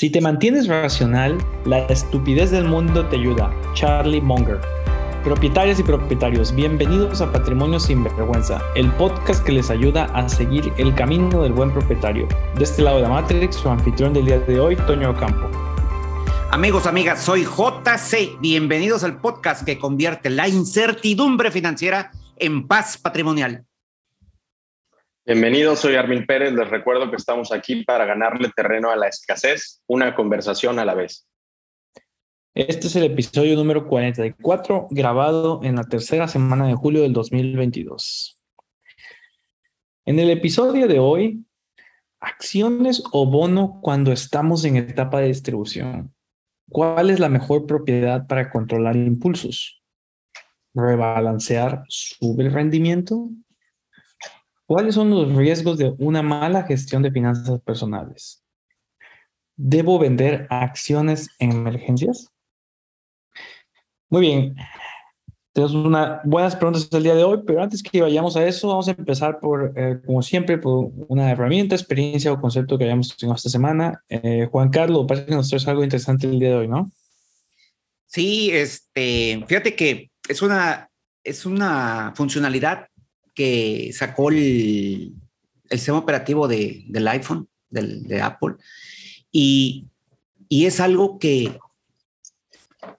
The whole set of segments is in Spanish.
Si te mantienes racional, la estupidez del mundo te ayuda. Charlie Munger. Propietarias y propietarios, bienvenidos a Patrimonio sin Vergüenza, el podcast que les ayuda a seguir el camino del buen propietario. De este lado de la Matrix, su anfitrión del día de hoy, Toño Campo. Amigos, amigas, soy JC. Bienvenidos al podcast que convierte la incertidumbre financiera en paz patrimonial. Bienvenidos, soy Armin Pérez. Les recuerdo que estamos aquí para ganarle terreno a la escasez, una conversación a la vez. Este es el episodio número 44, grabado en la tercera semana de julio del 2022. En el episodio de hoy, acciones o bono cuando estamos en etapa de distribución. ¿Cuál es la mejor propiedad para controlar impulsos? ¿Rebalancear sube el rendimiento? ¿Cuáles son los riesgos de una mala gestión de finanzas personales? ¿Debo vender acciones en emergencias? Muy bien. Tenemos unas buenas preguntas el día de hoy, pero antes que vayamos a eso, vamos a empezar por, eh, como siempre, por una herramienta, experiencia o concepto que hayamos tenido esta semana. Eh, Juan Carlos, parece que nos traes algo interesante el día de hoy, ¿no? Sí, este, fíjate que es una, es una funcionalidad que sacó el, sistema operativo de, del iPhone, del, de Apple, y, y, es algo que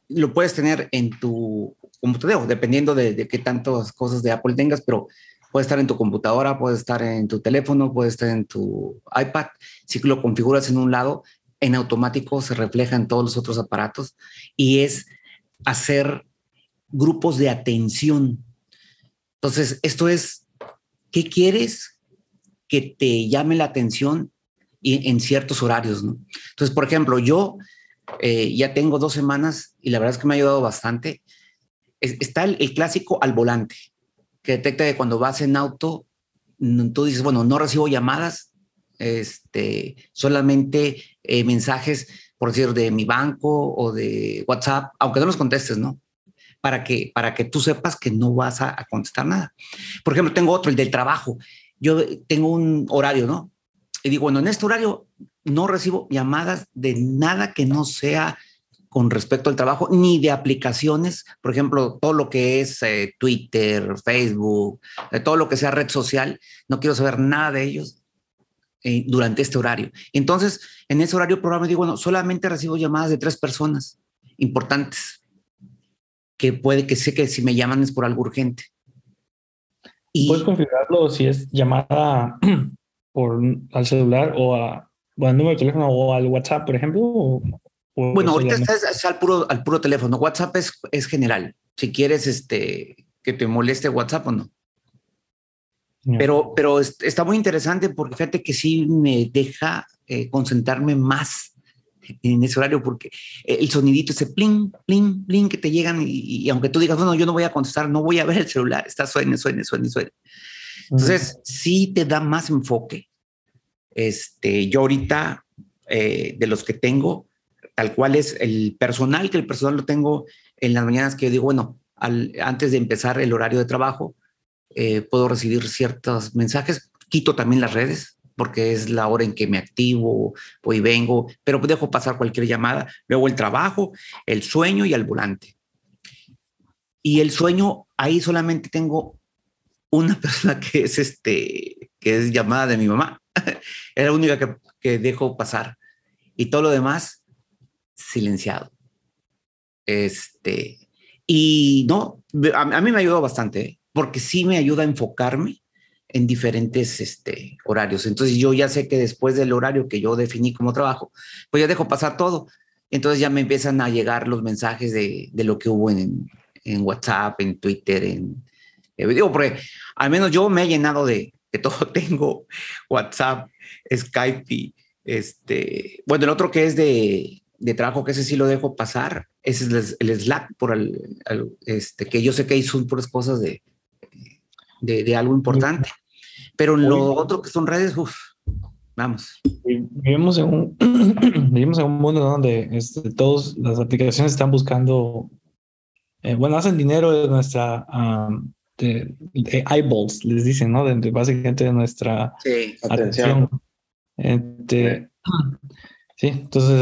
lo puedes tener en tu computador, dependiendo de, de, qué tantas cosas de Apple tengas, pero puede estar en tu computadora, puede estar en tu teléfono, puede estar en tu iPad. Si lo configuras en un lado, en automático se refleja en todos los otros aparatos y es hacer grupos de atención entonces, esto es, ¿qué quieres que te llame la atención en ciertos horarios? ¿no? Entonces, por ejemplo, yo eh, ya tengo dos semanas y la verdad es que me ha ayudado bastante. está el, clásico al volante, que detecta que cuando vas en auto, tú dices, bueno, no recibo llamadas, este, solamente eh, mensajes, por decir, de mi banco o de WhatsApp, aunque no los contestes, ¿no? Para que, para que tú sepas que no vas a, contestar nada. Por ejemplo, tengo otro, el del trabajo. Yo tengo un horario, ¿no? Y digo, bueno, en este horario no recibo llamadas de nada que no sea con respecto al trabajo, ni de aplicaciones, por ejemplo, todo lo que es eh, Twitter, Facebook, eh, todo lo que sea red social, no quiero saber nada de ellos eh, durante este horario. Entonces, en ese horario programa digo, bueno, solamente recibo llamadas de tres personas importantes que puede que sé que si me llaman es por algo urgente. Y, ¿Puedes configurarlo si es llamada por, al celular o, a, al número de teléfono o al WhatsApp, por ejemplo? bueno, ahorita estás al puro, al puro teléfono. WhatsApp es, es general. Si quieres este, que te moleste WhatsApp o no. Pero, pero está muy interesante porque fíjate que sí me deja eh, concentrarme más en ese horario porque el sonidito, ese pling, pling, pling que te llegan y, aunque tú digas, bueno, yo no voy a contestar, no voy a ver el celular, está suene, suene, suene, suene. Entonces, sí te da más enfoque. Este, yo ahorita, eh, de los que tengo, tal cual es el personal, que el personal lo tengo en las mañanas que yo digo, bueno, al, antes de empezar el horario de trabajo, eh, puedo recibir ciertos mensajes, quito también las redes, porque es la hora en que me activo, voy vengo, pero dejo pasar cualquier llamada. Luego el trabajo, el sueño y el volante. Y el sueño, ahí solamente tengo una persona que es este, que es llamada de mi mamá. es la única que, que dejo pasar. Y todo lo demás, silenciado. Este, y no, a, mí me ayudó bastante, porque sí me ayuda a enfocarme en diferentes este, horarios. Entonces yo ya sé que después del horario que yo definí como trabajo, pues ya dejo pasar todo. Entonces ya me empiezan a llegar los mensajes de, lo que hubo en, WhatsApp, en Twitter, en... Eh, digo, porque al menos yo me he llenado de, todo. Tengo WhatsApp, Skype este... Bueno, el otro que es de, trabajo, que ese sí lo dejo pasar, ese es el, Slack, por el, este, que yo sé que hay puras cosas de, de, de, algo importante. Pero lo otro que son redes, uff, vamos. Vivimos en un, vivimos en un mundo donde este, todas las aplicaciones están buscando, eh, bueno, hacen dinero de nuestra, de, eyeballs, les dicen, ¿no? De, básicamente de nuestra atención. Este, Sí, entonces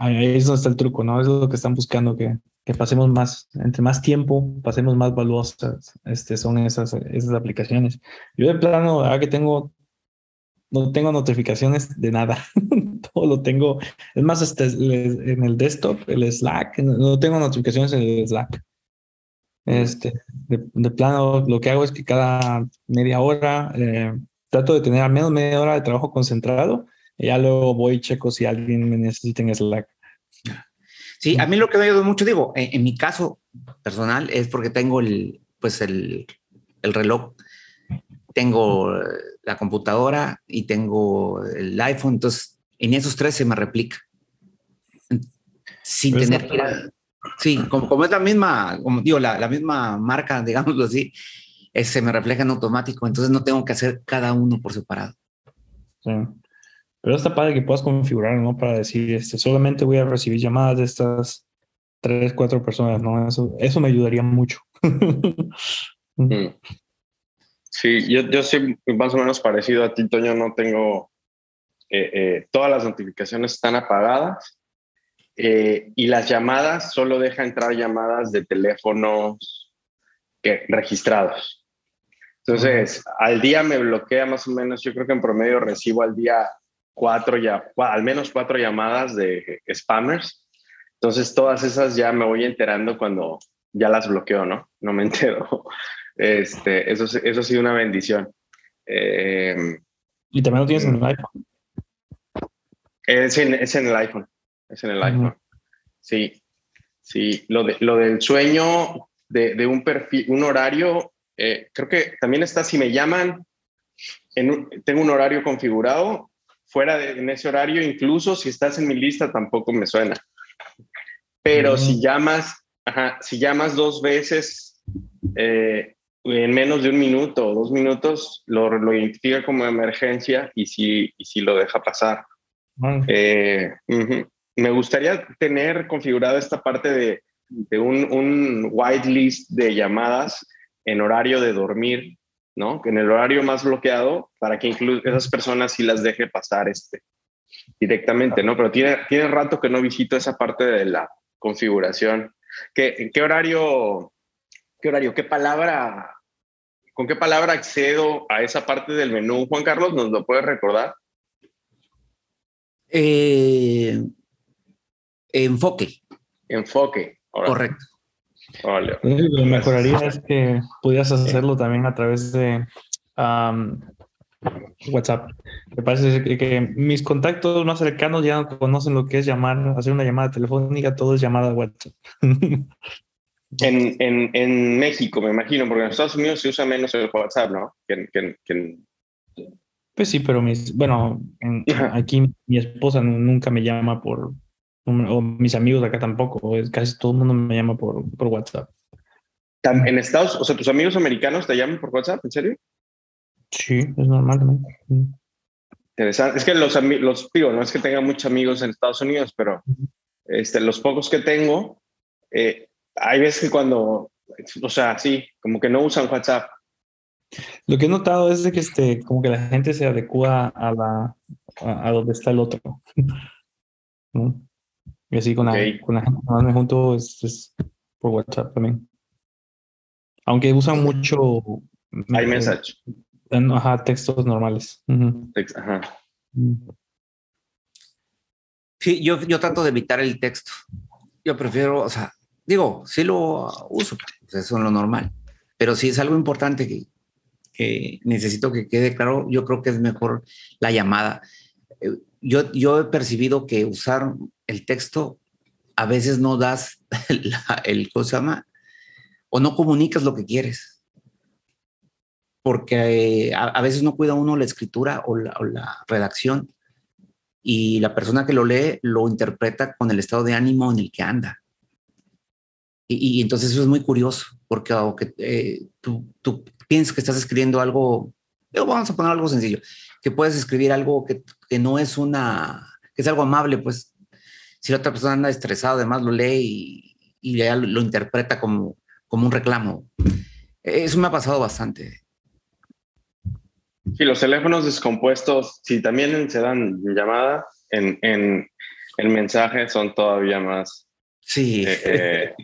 ahí es donde está el truco, ¿no? Es lo que están buscando, que, que pasemos más, entre más tiempo, pasemos más valuosas, este, son esas, esas aplicaciones. Yo de plano, ahora que tengo, no tengo notificaciones de nada, todo lo tengo, es más, hasta en el desktop, el Slack, no tengo notificaciones en el Slack. Este, de, plano, lo que hago es que cada media hora eh, trato de tener al menos media hora de trabajo concentrado y ya luego voy y checo si alguien me necesita en Slack. Sí, a mí lo que me ayudado mucho, digo, en, mi caso personal es porque tengo el, pues el, el reloj, tengo la computadora y tengo el iPhone, entonces en esos tres se me replica. Sin tener que Sí, como, como, es la misma, como digo, la, la misma marca, digámoslo así, se me refleja en automático, entonces no tengo que hacer cada uno por separado. Sí. Pero está padre que puedas configurar, ¿no? Para decir, este, solamente voy a recibir llamadas de estas tres, cuatro personas, ¿no? Eso, eso me ayudaría mucho. Mm. sí, yo, yo soy más o menos parecido a ti, Toño, no tengo, eh, eh, todas las notificaciones están apagadas eh, y las llamadas solo deja entrar llamadas de teléfonos que, registrados. Entonces, al día me bloquea más o menos, yo creo que en promedio recibo al día cuatro ya, al menos cuatro llamadas de spammers. Entonces, todas esas ya me voy enterando cuando ya las bloqueo, ¿no? No me entero. Este, eso, eso ha sido una bendición. Eh, ¿Y también lo tienes en el iPhone? Es en, es en el iPhone. Es en el iPhone. Sí, sí. Lo, de, lo del sueño de, de un perfil, un horario, eh, creo que también está, si me llaman, en tengo un horario configurado fuera de en ese horario, incluso si estás en mi lista, tampoco me suena. Pero si llamas, si llamas dos veces eh, en menos de un minuto o dos minutos, lo, lo identifica como emergencia y si, y si lo deja pasar. Eh, me gustaría tener configurada esta parte de, de un, un whitelist de llamadas en horario de dormir ¿no? En el horario más bloqueado para que incluso esas personas sí las deje pasar este, directamente, ¿no? Pero tiene, tiene rato que no visito esa parte de la configuración. ¿Qué, qué horario, qué horario, qué palabra, con qué palabra accedo a esa parte del menú? Juan Carlos, ¿nos lo puedes recordar? Eh, enfoque. Enfoque. Correcto. Lo mejoraría es que pudieras hacerlo también a través de WhatsApp. Me parece que, mis contactos más cercanos ya no conocen lo que es llamar, hacer una llamada telefónica, todo es llamada WhatsApp. en, en, en, México, me imagino, porque en Estados Unidos se usa menos el WhatsApp, ¿no? Pues sí, pero mis, bueno, aquí mi esposa nunca me llama por, o mis amigos acá tampoco, casi todo el mundo me llama por, por WhatsApp. ¿En Estados, o sea, tus amigos americanos te llaman por WhatsApp, en serio? Sí, es normal también. Interesante. Es que los, los digo, no es que tenga muchos amigos en Estados Unidos, pero este, los pocos que tengo, eh, hay veces que cuando, o sea, sí, como que no usan WhatsApp. Lo que he notado es de que este, como que la gente se adecua a la a, a donde está el otro. ¿No? Y así con, la, con la gente que más me junto es, por WhatsApp también. Aunque usan mucho. iMessage. Ajá, textos normales. ajá. Mm. Sí, yo, yo trato de evitar el texto. Yo prefiero, o sea, digo, sí lo uso, pues eso es lo normal. Pero si es algo importante que, que necesito que quede claro, yo creo que es mejor la llamada. Eh, yo, yo he percibido que usar el texto a veces no das el, ¿cómo se llama? O no comunicas lo que quieres. Porque eh, a, veces no cuida uno la escritura o la, redacción y la persona que lo lee lo interpreta con el estado de ánimo en el que anda. Y, entonces eso es muy curioso, porque aunque eh, tú, tú, piensas que estás escribiendo algo, vamos a poner algo sencillo, que puedes escribir algo que, que no es una, que es algo amable, pues si la otra persona anda estresada, además lo lee y, y ya lo, interpreta como, como un reclamo. Eso me ha pasado bastante. Sí, los teléfonos descompuestos, si también se dan llamadas, en, en, el mensaje son todavía más sí. Eh, eh,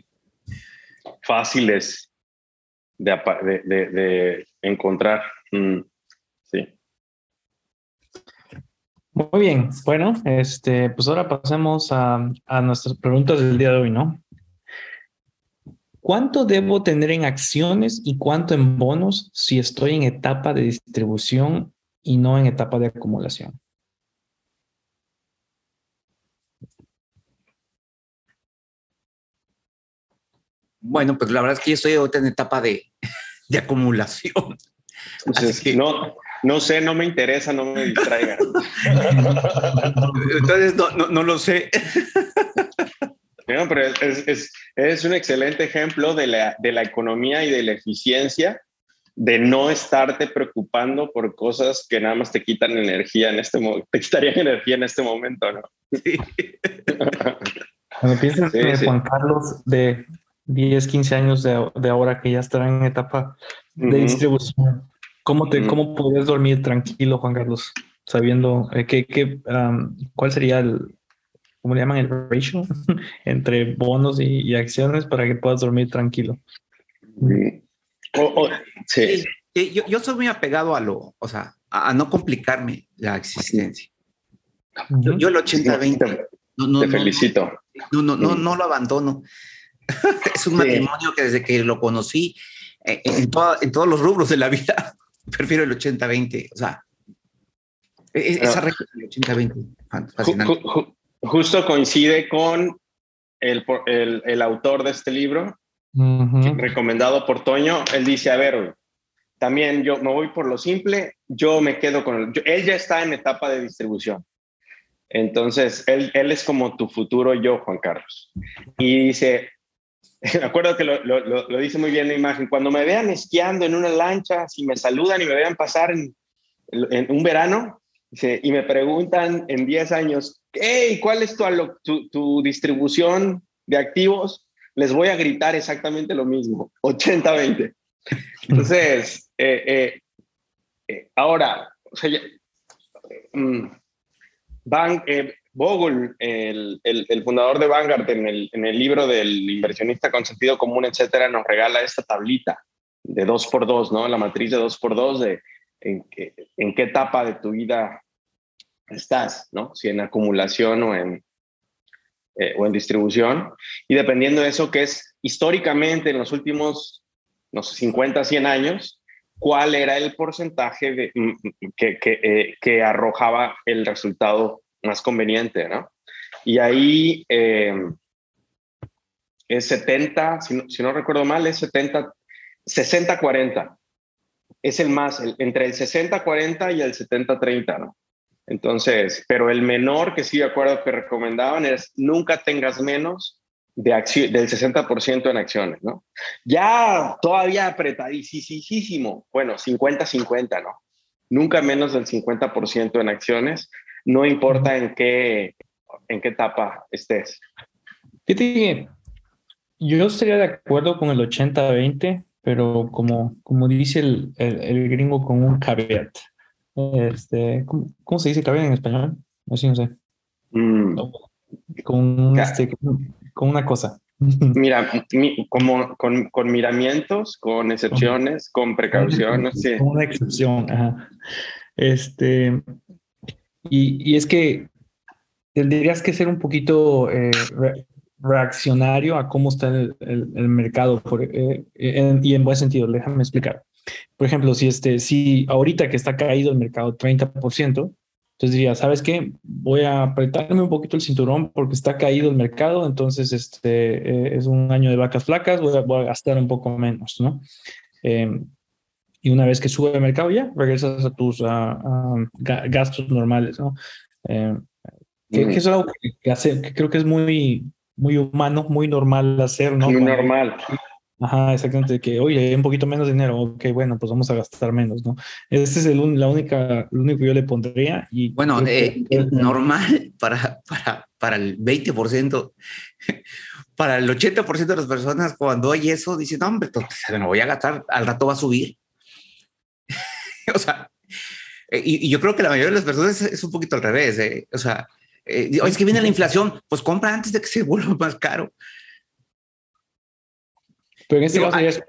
fáciles de, de, encontrar. Mm, sí. Muy bien, bueno, este, pues ahora pasemos a, a nuestras preguntas del día de hoy, ¿no? ¿Cuánto debo tener en acciones y cuánto en bonos si estoy en etapa de distribución y no en etapa de acumulación? Bueno, pues la verdad es que yo estoy ahorita en etapa de, de acumulación. no, no sé, no me interesa, no me distraigan. Entonces, no, no, no lo sé. No, pero es, es, es, un excelente ejemplo de la, de la economía y de la eficiencia de no estarte preocupando por cosas que nada más te quitan energía en este momento, te quitarían energía en este momento, ¿no? Sí. Cuando piensas en Juan Carlos de 10, 15 años de, de ahora que ya estará en etapa de distribución, ¿cómo, te, ¿cómo podrías dormir tranquilo, Juan Carlos? Sabiendo eh, que, que cuál sería el, ¿cómo le llaman? El ratio entre bonos y, acciones para que puedas dormir tranquilo. sí. Yo, yo, soy muy apegado a lo, o sea, a, no complicarme la existencia. Yo, el 80-20. No, Te felicito. No, no, no, no lo abandono. es un matrimonio que desde que lo conocí, eh, en, en todos los rubros de la vida, prefiero el 80-20. O sea, e, e, esa regla del 80-20. justo coincide con el, el, el, autor de este libro, recomendado por Toño. Él dice: A ver, también yo me voy por lo simple, yo me quedo con él ya está en etapa de distribución. Entonces, él, él es como tu futuro yo, Juan Carlos. Y dice, me acuerdo que lo, lo, lo, dice muy bien la imagen, cuando me vean esquiando en una lancha, si me saludan y me vean pasar en, en un verano, y me preguntan en 10 años, hey, ¿cuál es tu, tu, tu, distribución de activos? Les voy a gritar exactamente lo mismo, 80-20. Entonces, eh, eh, eh, ahora, o sea, mm, van, Bogle, el, el, fundador de Vanguard, en el, en el, libro del inversionista con sentido común, etcétera, nos regala esta tablita de dos por dos, ¿no? La matriz de dos por dos de en, en qué etapa de tu vida estás, ¿no? Si en acumulación o en, eh, o en distribución. Y dependiendo de eso, que es históricamente en los últimos, no sé, 50, 100 años, cuál era el porcentaje de, mm, mm, que, que, eh, que arrojaba el resultado más conveniente, ¿no? Y ahí eh, es 70, si no, si recuerdo mal, es 70, 60-40. Es el más, entre el 60-40 y el 70-30, ¿no? Entonces, pero el menor que sí de acuerdo que recomendaban es nunca tengas menos de del 60% en acciones, ¿no? Ya todavía apretadísimo, bueno, 50-50, ¿no? Nunca menos del 50% en acciones no importa en qué, en qué etapa estés. yo estaría de acuerdo con el 80-20, pero como, como dice el, el, gringo con un caveat. Este, ¿cómo, se dice caveat en español? Así no sé. Mm. Con, este, con, una cosa. Mira, como con, con, miramientos, con excepciones, con precauciones. Sí. Con una excepción, ajá. Este, y, es que tendrías que ser un poquito eh, reaccionario a cómo está el, el, mercado por, eh, y en buen sentido, déjame explicar. Por ejemplo, si, este, si ahorita que está caído el mercado 30%, entonces diría, ¿sabes qué? Voy a apretarme un poquito el cinturón porque está caído el mercado, entonces este eh, es un año de vacas flacas, voy a, voy a gastar un poco menos, ¿no? Em, y una vez que sube el mercado ya regresas a tus gastos normales, ¿no? Eh, que, es algo que, hace, que creo que es muy, muy humano, muy normal hacer, ¿no? Muy normal. Ajá, exactamente, que oye, hay un poquito menos dinero, ok, bueno, pues vamos a gastar menos, ¿no? Este es el, la única, lo único que yo le pondría. Y bueno, eh, normal para, para, para el 20%, para el 80% de las personas cuando hay eso, dicen, no, hombre, me voy a gastar, al rato va a subir. o sea, eh, y, yo creo que la mayoría de las personas es, un poquito al revés. ¿eh? O sea, Eh, es que viene la inflación, pues compra antes de que se vuelva más caro. Pero en este caso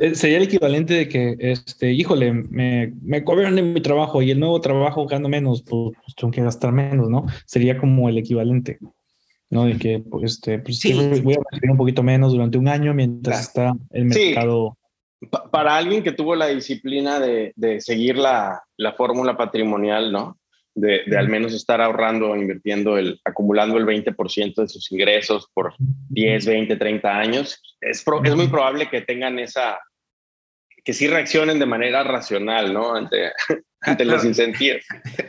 eh, sería el equivalente de que, este, híjole, me, me cobran de mi trabajo y el nuevo trabajo gano menos, pues, pues, tengo que gastar menos, ¿no? Sería como el equivalente, ¿no? De que, pues, este, pues sí. voy a recibir un poquito menos durante un año mientras está el mercado. Para alguien que tuvo la disciplina de, de seguir la, la fórmula patrimonial, ¿no? de, al menos estar ahorrando, invirtiendo, el, acumulando el 20% de sus ingresos por 10, 20, 30 años, es, es muy probable que tengan esa, que sí reaccionen de manera racional, ¿no? Ante, ante los incentivos.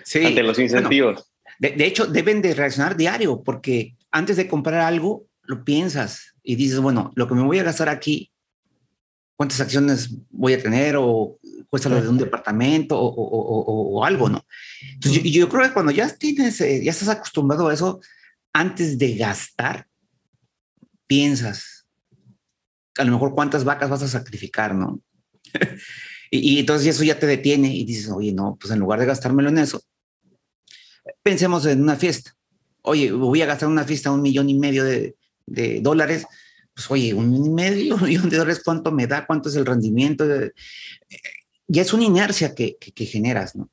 Sí. Ante los incentivos. de, de, hecho, deben de reaccionar diario, porque antes de comprar algo, lo piensas y dices, bueno, lo que me voy a gastar aquí, ¿cuántas acciones voy a tener? O cuesta lo de un departamento o, o, o, algo, ¿no? Entonces, yo, yo, creo que cuando ya tienes, eh, ya estás acostumbrado a eso, antes de gastar, piensas, a lo mejor cuántas vacas vas a sacrificar, ¿no? y, y, entonces eso ya te detiene y dices, oye, no, pues en lugar de gastármelo en eso, pensemos en una fiesta. Oye, voy a gastar una fiesta un millón y medio de, de dólares pues oye, un millón y medio, un millón de dólares, ¿cuánto me da? ¿Cuánto es el rendimiento? ya es una inercia que, que, generas, ¿no?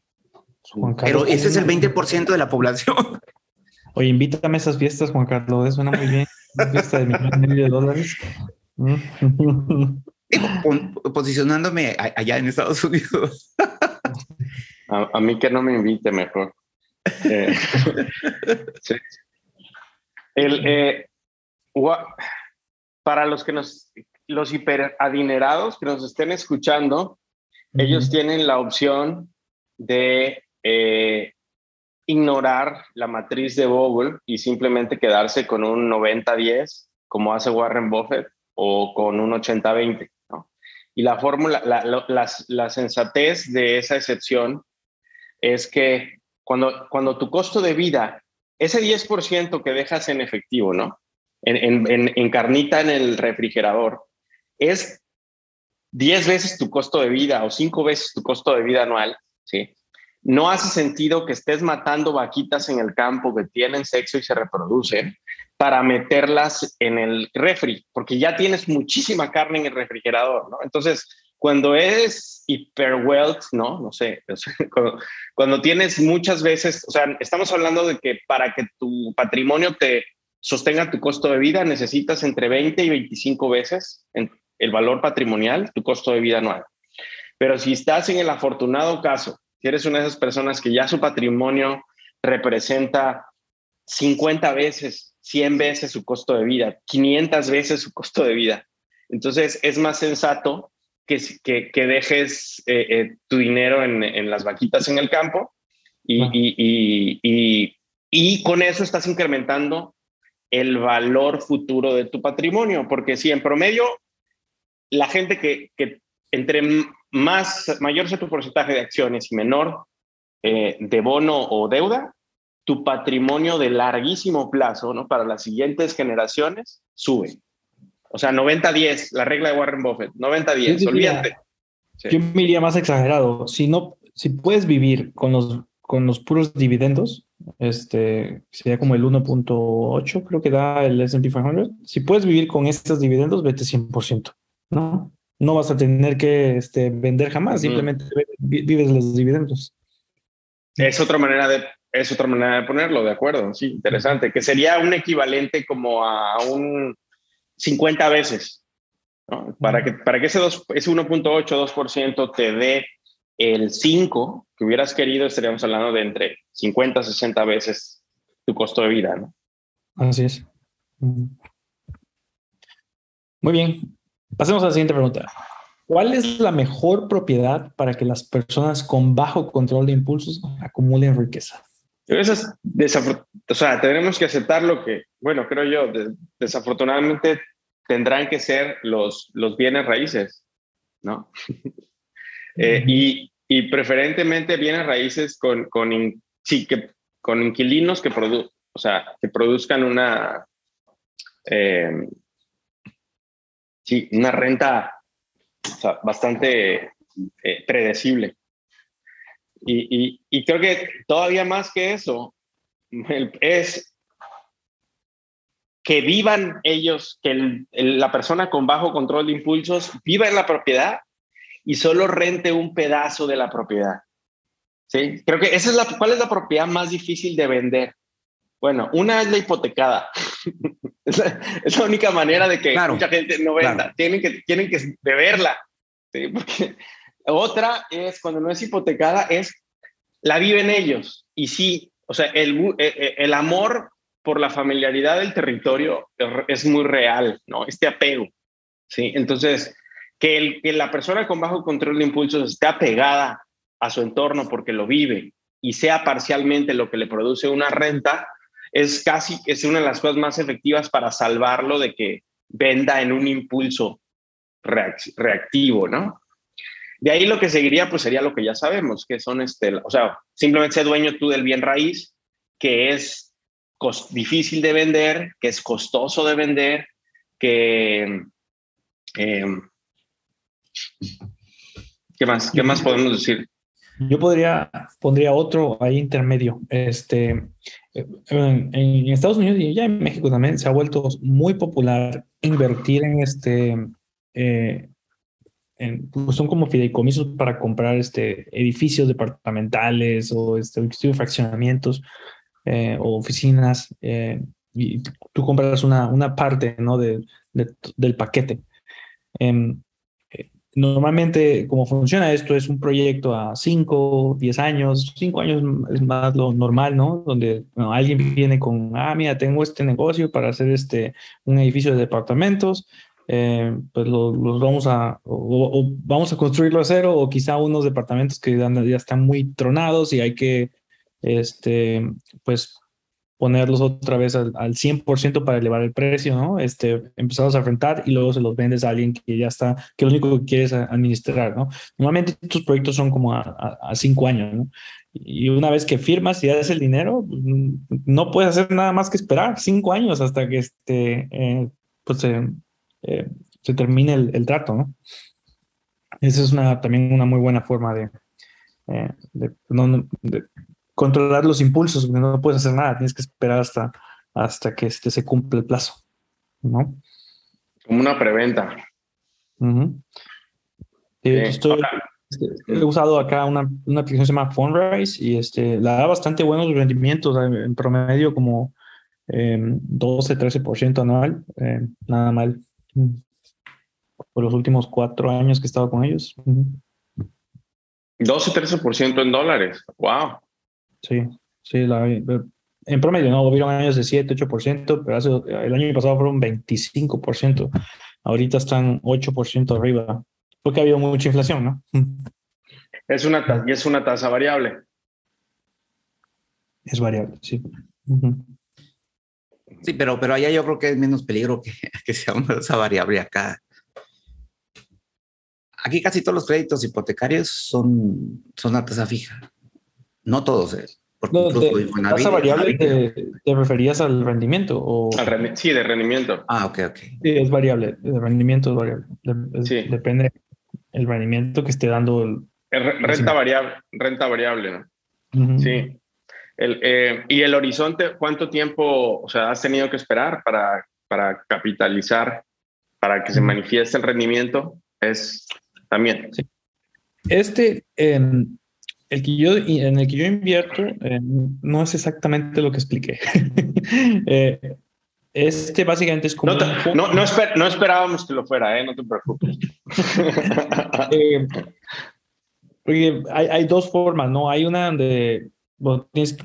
Pero ese es el 20% de la población. Oye, invítame a esas fiestas, Juan Carlos, suena muy bien. Una fiesta de millón y medio de dólares. posicionándome allá en Estados Unidos. A, mí que no me invite mejor. Eh, el, eh, para los que nos, los hiperadinerados que nos estén escuchando, ellos tienen la opción de eh, ignorar la matriz de Bogle y simplemente quedarse con un 90-10, como hace Warren Buffett, o con un 80-20. Y la fórmula, la, sensatez de esa excepción es que cuando, cuando tu costo de vida, ese 10% que dejas en efectivo, ¿no? En, en, en, carnita en el refrigerador, es 10 veces tu costo de vida o 5 veces tu costo de vida anual, ¿sí? No hace sentido que estés matando vaquitas en el campo que tienen sexo y se reproducen para meterlas en el refri, porque ya tienes muchísima carne en el refrigerador, ¿no? Entonces, cuando eres hiperwealth, ¿no? No sé, cuando, cuando tienes muchas veces, o sea, estamos hablando de que para que tu patrimonio te sostenga tu costo de vida necesitas entre 20 y 25 veces en, el valor patrimonial, tu costo de vida anual. Pero si estás en el afortunado caso, si eres una de esas personas que ya su patrimonio representa 50 veces, 100 veces su costo de vida, 500 veces su costo de vida, entonces es más sensato que, que, dejes eh, eh, tu dinero en, las vaquitas en el campo y, y, y, y, con eso estás incrementando el valor futuro de tu patrimonio, porque si en promedio la gente que, entre más, mayor sea tu porcentaje de acciones y menor eh, de bono o deuda, tu patrimonio de larguísimo plazo, ¿no? Para las siguientes generaciones, sube. O sea, 90-10, la regla de Warren Buffett, 90-10, olvídate. Yo me iría más exagerado. Si no, si puedes vivir con los, con los puros dividendos, este sería como el 1.8, creo que da el S&P 500. Si puedes vivir con estos dividendos, vete 100%. ¿no? No vas a tener que este, vender jamás, simplemente vives los dividendos. Es otra manera de es otra manera de ponerlo, de acuerdo, sí, interesante, que sería un equivalente como a un 50 veces, Para que, para que ese, ese 1.8, 2% te dé el 5 que hubieras querido, estaríamos hablando de entre 50 60 veces tu costo de vida, ¿no? Así es. Muy bien, Pasemos a la siguiente pregunta. ¿Cuál es la mejor propiedad para que las personas con bajo control de impulsos acumulen riqueza? Eso es o sea, tenemos que aceptar lo que, bueno, creo yo, desafortunadamente tendrán que ser los, los bienes raíces, ¿no? Eh, y, y, preferentemente bienes raíces con, con, sí, que, con inquilinos que, produ o sea, que produzcan una, eh, sí, una renta bastante eh, predecible. Y, creo que todavía más que eso, es que vivan ellos, que la persona con bajo control de impulsos viva en la propiedad y solo rente un pedazo de la propiedad. ¿Sí? Creo que esa es la, ¿cuál es la propiedad más difícil de vender? Bueno, una es la hipotecada. es, la, única manera de que mucha gente no venda. Tienen, que, tienen que beberla. ¿sí? otra es, cuando no es hipotecada, es la viven ellos. Y sí, o sea, el, eh, eh, el amor por la familiaridad del territorio es muy real, ¿no? Este apego. ¿sí? Entonces, que, el, que la persona con bajo control de impulsos esté apegada a su entorno porque lo vive y sea parcialmente lo que le produce una renta, es casi es una de las cosas más efectivas para salvarlo de que venda en un impulso reactivo, ¿no? De ahí lo que seguiría, pues sería lo que ya sabemos, que son, este, o sea, simplemente ser dueño tú del bien raíz, que es difícil de vender, que es costoso de vender, que... Em, ¿Qué más? ¿Qué más podemos decir? Yo podría, pondría otro ahí intermedio. Este, en, Estados Unidos y ya en México también se ha vuelto muy popular invertir en este, eh, pues son como fideicomisos para comprar este, edificios departamentales o este, fraccionamientos eh, o oficinas eh, y tú compras una, una parte ¿no? de, del paquete. Em, Normalmente, como funciona esto, es un proyecto a 5, 10 años, 5 años es más lo normal, ¿no? Donde alguien viene con, ah, mira, tengo este negocio para hacer este, un edificio de departamentos, eh, pues los vamos a, o, vamos a construirlo a cero, o quizá unos departamentos que ya, ya están muy tronados y hay que, este, pues, ponerlos otra vez al, al 100% para elevar el precio, ¿no? Este, empezamos a rentar y luego se los vendes a alguien que ya está, que lo único que quieres administrar, ¿no? Normalmente estos proyectos son como a, cinco años, ¿no? Y una vez que firmas y das el dinero, no puedes hacer nada más que esperar cinco años hasta que este, eh, pues, eh, se termine el, trato, ¿no? Esa es también una muy buena forma de, eh, de, de controlar los impulsos, no puedes hacer nada, tienes que esperar hasta, hasta que este, se cumple el plazo, ¿no? Como una preventa. Este, he usado acá una, una, aplicación que se llama Fundraise y este, la da bastante buenos rendimientos, en promedio como 12-13% em, anual, em, nada mal. Por los últimos cuatro años que he estado con ellos. 12-13% en dólares. ¡Wow! Sí, sí, en promedio, ¿no? Hubieron años de 7, 8%, pero hace, el año pasado fueron 25%. Ahorita están 8% arriba, porque ha habido mucha inflación, ¿no? Es una, y es una tasa variable. Es variable, sí. Sí, pero, pero allá yo creo que es menos peligro que, que sea una tasa variable acá. Aquí casi todos los créditos hipotecarios son, son a tasa fija. No todos, ¿eh? No, ¿Tasa variable te, referías al rendimiento? O... sí, de rendimiento. Ah, ok, ok. Sí, es variable. El rendimiento es variable. sí. Depende el rendimiento que esté dando. El, renta, variable, renta variable, ¿no? Sí. El, eh, ¿Y el horizonte, cuánto tiempo, o sea, has tenido que esperar para, para capitalizar, para que se manifieste el rendimiento? Es también. Sí. Este, el que yo, en el que yo invierto eh, no es exactamente lo que expliqué. Eh, este básicamente es como... No, no, esperábamos que lo fuera, ¿eh? no te preocupes. porque hay, hay, dos formas, ¿no? Hay una donde tienes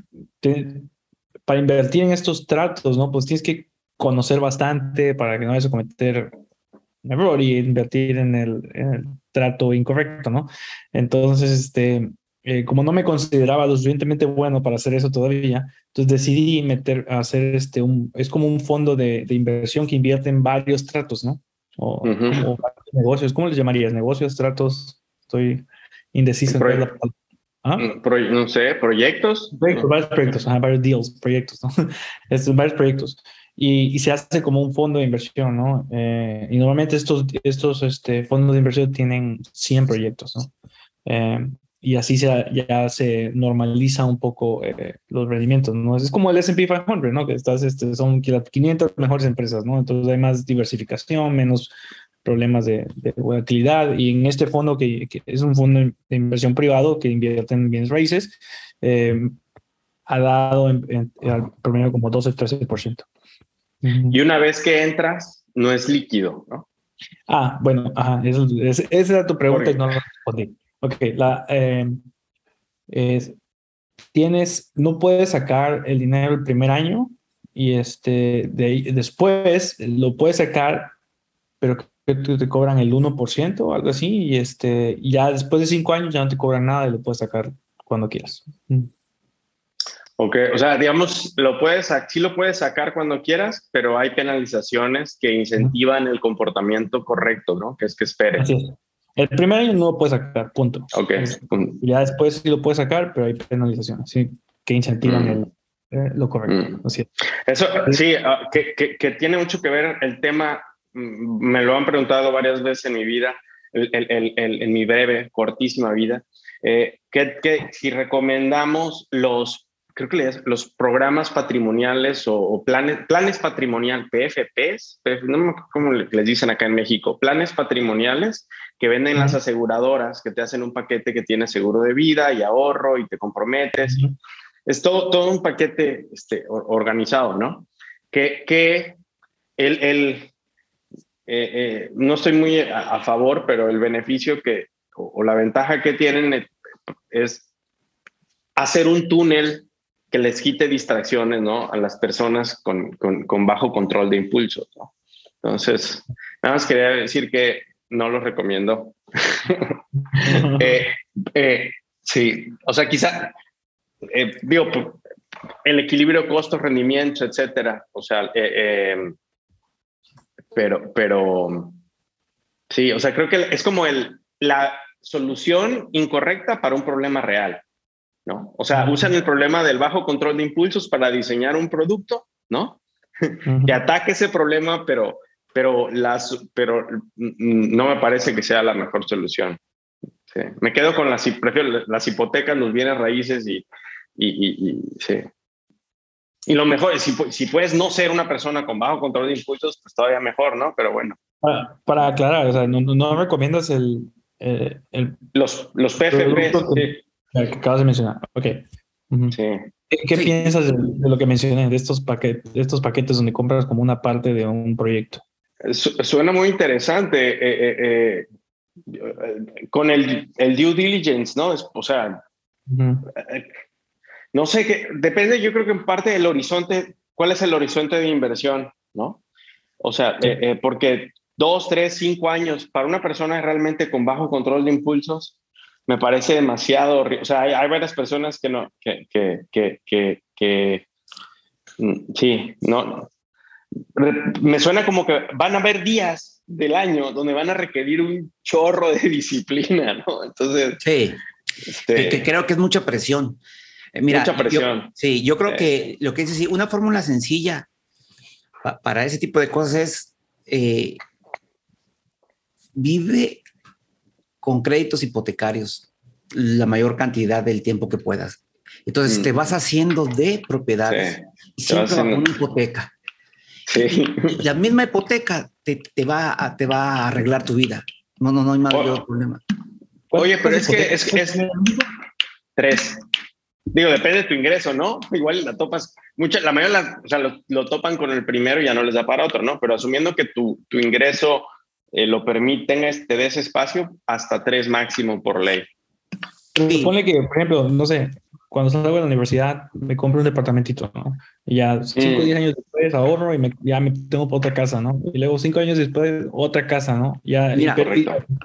para invertir en estos tratos, ¿no? Pues tienes que conocer bastante para que no vayas a cometer error y invertir en el, en el trato incorrecto, ¿no? Entonces, este, eh, como no me consideraba lo suficientemente bueno para hacer eso todavía, entonces decidí meter, hacer este, un, es como un fondo de, de inversión que invierte en varios tratos, ¿no? O, negocios, ¿cómo les llamarías? ¿Negocios, tratos? Estoy indeciso. ¿Ah? Mm, no sé, proyectos. varios proyectos, varios deals, proyectos, ¿no? Estos, varios proyectos. Y, y, se hace como un fondo de inversión, ¿no? Eh, y normalmente estos, estos este, fondos de inversión tienen 100 proyectos, ¿no? Eh, y así se, ya se normaliza un poco eh, los rendimientos, ¿no? Es como el S&P 500, ¿no? Que estás, este, son 500 mejores empresas, ¿no? Entonces hay más diversificación, menos problemas de, volatilidad y en este fondo que, es un fondo de inversión privado que invierte en bienes raíces, eh, ha dado en, al promedio como 12-13%. Y una vez que entras, no es líquido, ¿no? Ah, bueno, ajá, esa era tu pregunta y no la respondí. Ok, la, eh, tienes, no puedes sacar el dinero el primer año y este, de, después lo puedes sacar, pero que te, cobran el 1% o algo así y este, ya después de cinco años ya no te cobran nada y lo puedes sacar cuando quieras. Ok, o sea, digamos, lo puedes, sí lo puedes sacar cuando quieras, pero hay penalizaciones que incentivan el comportamiento correcto, ¿no? Que es que esperes. El primer año no lo puedes sacar, punto. Ok. Ya después sí lo puedes sacar, pero hay penalizaciones ¿sí? que incentivan mm. eh, lo correcto. Mm. Eso, sí, ah, que, que, que, tiene mucho que ver el tema, mm, me lo han preguntado varias veces en mi vida, el, el, el, en mi breve, cortísima vida, eh, que, que si recomendamos los creo que los programas patrimoniales o, planes, planes patrimonial, PFPs, no me acuerdo cómo les dicen acá en México, planes patrimoniales que venden las aseguradoras, que te hacen un paquete que tiene seguro de vida y ahorro y te comprometes. Es todo, todo un paquete este, organizado, ¿no? Que, que el, el eh, eh, no estoy muy a, favor, pero el beneficio que, o la ventaja que tienen es hacer un túnel que les quite distracciones, ¿no? A las personas con, con, bajo control de impulsos, ¿no? Entonces, nada más quería decir que no lo recomiendo. Eh, eh, sí, o sea, quizá, eh, digo, el equilibrio costo-rendimiento, etcétera, o sea, pero, pero, sí, o sea, creo que es como el, la solución incorrecta para un problema real. ¿no? O sea, usan el problema del bajo control de impulsos para diseñar un producto, ¿no? que ataque ese problema, pero, pero, las, pero no me parece que sea la mejor solución. Me quedo con las, prefiero las hipotecas, los bienes raíces y, y, y, sí. Y lo mejor es, si, si, puedes no ser una persona con bajo control de impulsos, pues todavía mejor, ¿no? Pero bueno. Para, aclarar, o sea, no, no recomiendas el, eh, el, los, los PFP. El que acabas de mencionar. Ok. sí. ¿Qué, piensas de, lo que mencioné, de estos, paquetes, de estos paquetes donde compras como una parte de un proyecto? Suena muy interesante. Eh, eh, eh, con el, el, due diligence, ¿no? o sea, no sé qué, depende, yo creo que en parte del horizonte, ¿cuál es el horizonte de inversión, ¿no? O sea, porque dos, tres, cinco años para una persona realmente con bajo control de impulsos, me parece demasiado, o sea, hay, varias personas que no, que, que, que, que, mm, sí, no, me suena como que van a haber días del año donde van a requerir un chorro de disciplina, ¿no? Entonces, sí, este, que, creo que es mucha presión. Eh, mira, mucha presión. sí, yo creo que lo que dices, una fórmula sencilla para ese tipo de cosas es eh, vive con créditos hipotecarios la mayor cantidad del tiempo que puedas. Entonces te mm. vas haciendo de propiedades y siempre va una hipoteca. Sí. La misma hipoteca te, te, va a, te va a arreglar tu vida. No, no, no hay mayor oh. problema. Oye, pero es que es, es tres. Digo, depende de tu ingreso, ¿no? Igual la topas, mucha, la mayoría o sea, lo, lo, topan con el primero y ya no les da para otro, ¿no? Pero asumiendo que tu, tu ingreso eh, lo permiten, te des ese espacio hasta tres máximo por ley. Supone que, por ejemplo, no sé, cuando salgo de la universidad me compro un departamentito, ¿no? Y ya cinco o diez años después ahorro y me, ya me tengo para otra casa, ¿no? Y luego cinco años después otra casa, ¿no? Ya Mira,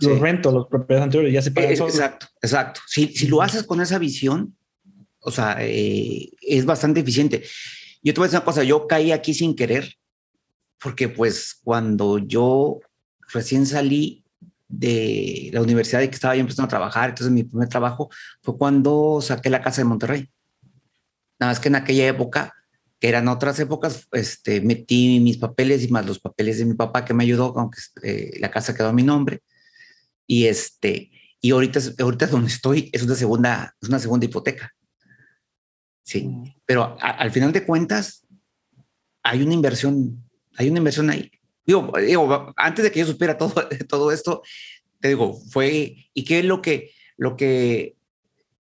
los rento, los propiedades anteriores, ya se pagan eh, Exacto, exacto. Si, si lo haces con esa visión, o sea, eh, es bastante eficiente. Yo te voy a decir una cosa, yo caí aquí sin querer, porque pues cuando yo recién salí de la universidad y que estaba yo empezando a trabajar, entonces mi primer trabajo fue cuando saqué la casa de Monterrey. Nada más que en aquella época, que eran otras épocas, este, metí mis papeles y más los papeles de mi papá que me ayudó, aunque eh, la casa quedó a mi nombre. Y este, y ahorita, ahorita donde estoy es una segunda, es una segunda hipoteca. Sí, mm. pero al final de cuentas hay una inversión, hay una inversión ahí. Digo, digo, antes de que yo supiera todo, todo esto, te digo, fue, ¿y qué es lo que, lo que,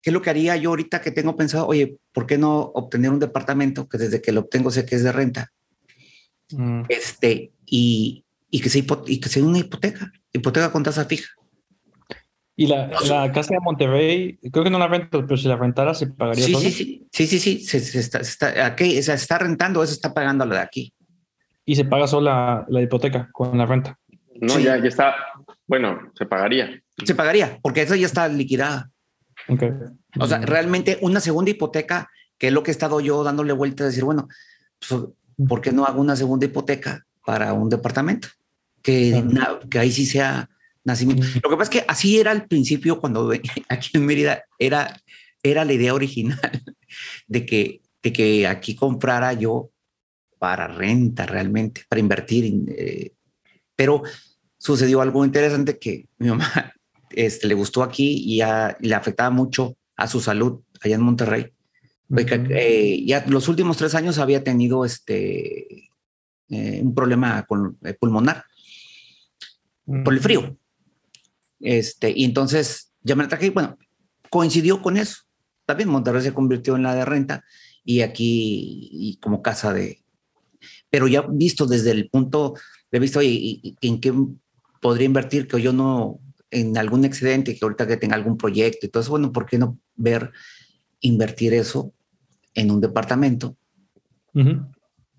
qué es lo que haría yo ahorita que tengo pensado? Oye, ¿por qué no obtener un departamento que desde que lo obtengo sé que es de renta? Mm. Este, y, y, que sea, y que sea una hipoteca, hipoteca con tasa fija. Y la, la, casa de Monterrey, creo que no la rento, pero si la rentara se pagaría. Sí, sí, sí, sí, sí, sí, se, está, está, aquí, se está rentando, eso está pagando la de aquí. Y se paga sola la, hipoteca con la renta. No, ya, ya está, bueno, se pagaría. Se pagaría, porque eso ya está liquidada. Okay. O sea, realmente una segunda hipoteca, que es lo que he estado yo dándole vuelta, a decir, bueno, pues, ¿por qué no hago una segunda hipoteca para un departamento? Que, que ahí sí sea nacimiento. Lo que pasa es que así era al principio cuando aquí en Mérida era, era la idea original de que, de que aquí comprara yo para renta realmente, para invertir. Eh, pero sucedió algo interesante que mi mamá este, le gustó aquí y, le afectaba mucho a su salud allá en Monterrey. Eh, ya los últimos tres años había tenido este, eh, un problema con, pulmonar por el frío. Este, y entonces ya me la traje y bueno, coincidió con eso. También Monterrey se convirtió en la de renta y aquí y como casa de... Pero ya visto desde el punto de vista, y, en qué podría invertir, que yo no, en algún excedente, que ahorita que tenga algún proyecto y todo eso, bueno, ¿por qué no ver invertir eso en un departamento?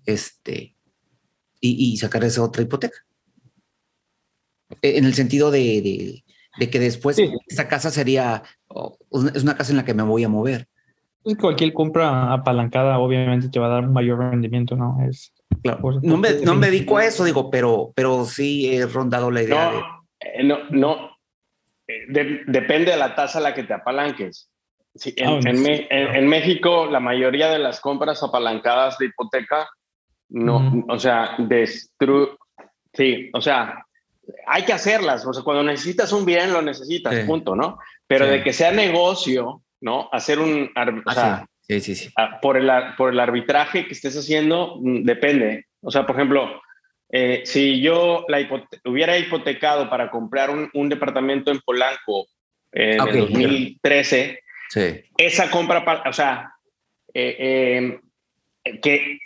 Este, y, y, sacar esa otra hipoteca. En el sentido de, de que después esa casa sería, es una casa en la que me voy a mover. Cualquier compra apalancada obviamente te va a dar un mayor rendimiento, ¿no? Es, claro. no, me, no me dedico a eso, digo, pero, pero sí he rondado la idea. No, eh, no, no. Eh, depende de la tasa a la que te apalanques. Ah, en, en, México, la mayoría de las compras apalancadas de hipoteca, no, o sea, destru sí, o sea, hay que hacerlas, o sea, cuando necesitas un bien, lo necesitas, punto, ¿no? Pero de que sea negocio, ¿no? Hacer un... O sea, sí, sí, sí. Por el, por el arbitraje que estés haciendo, mm, depende. O sea, por ejemplo, eh, si yo la hubiera hipotecado para comprar un, un departamento en Polanco en el 2013, sí. esa compra, o sea, eh, eh, que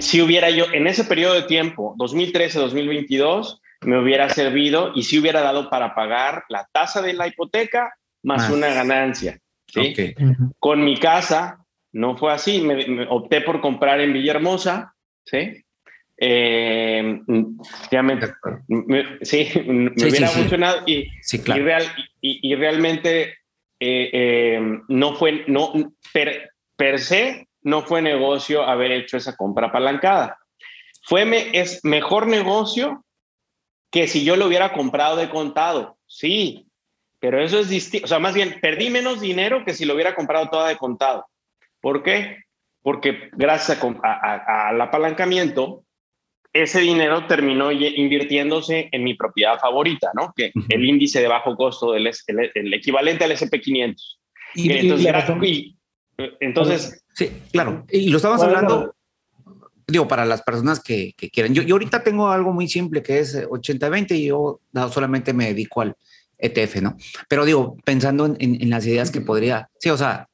si hubiera yo en ese periodo de tiempo, 2013-2022, me hubiera servido y si hubiera dado para pagar la tasa de la hipoteca más, una ganancia. ¿Sí? Con mi casa no fue así, me, opté por comprar en Villahermosa, ¿sí? Eh, ya me, sí, me hubiera funcionado y, y, real, y, realmente eh, eh, no fue, no, per, per, se, no fue negocio haber hecho esa compra apalancada. Fue me, es mejor negocio que si yo lo hubiera comprado de contado. Sí, pero eso es distinto. O sea, más bien, perdí menos dinero que si lo hubiera comprado toda de contado. ¿Por qué? Porque gracias al apalancamiento, ese dinero terminó invirtiéndose en mi propiedad favorita, ¿no? Que el índice de bajo costo, del, el, equivalente al SP500. Y, entonces, entonces, sí, claro. Y lo estamos hablando digo, para las personas que, que quieran. Yo, yo, ahorita tengo algo muy simple que es 80-20 y yo solamente me dedico al ETF, ¿no? Pero digo, pensando en, en, las ideas que podría, sí, o sea,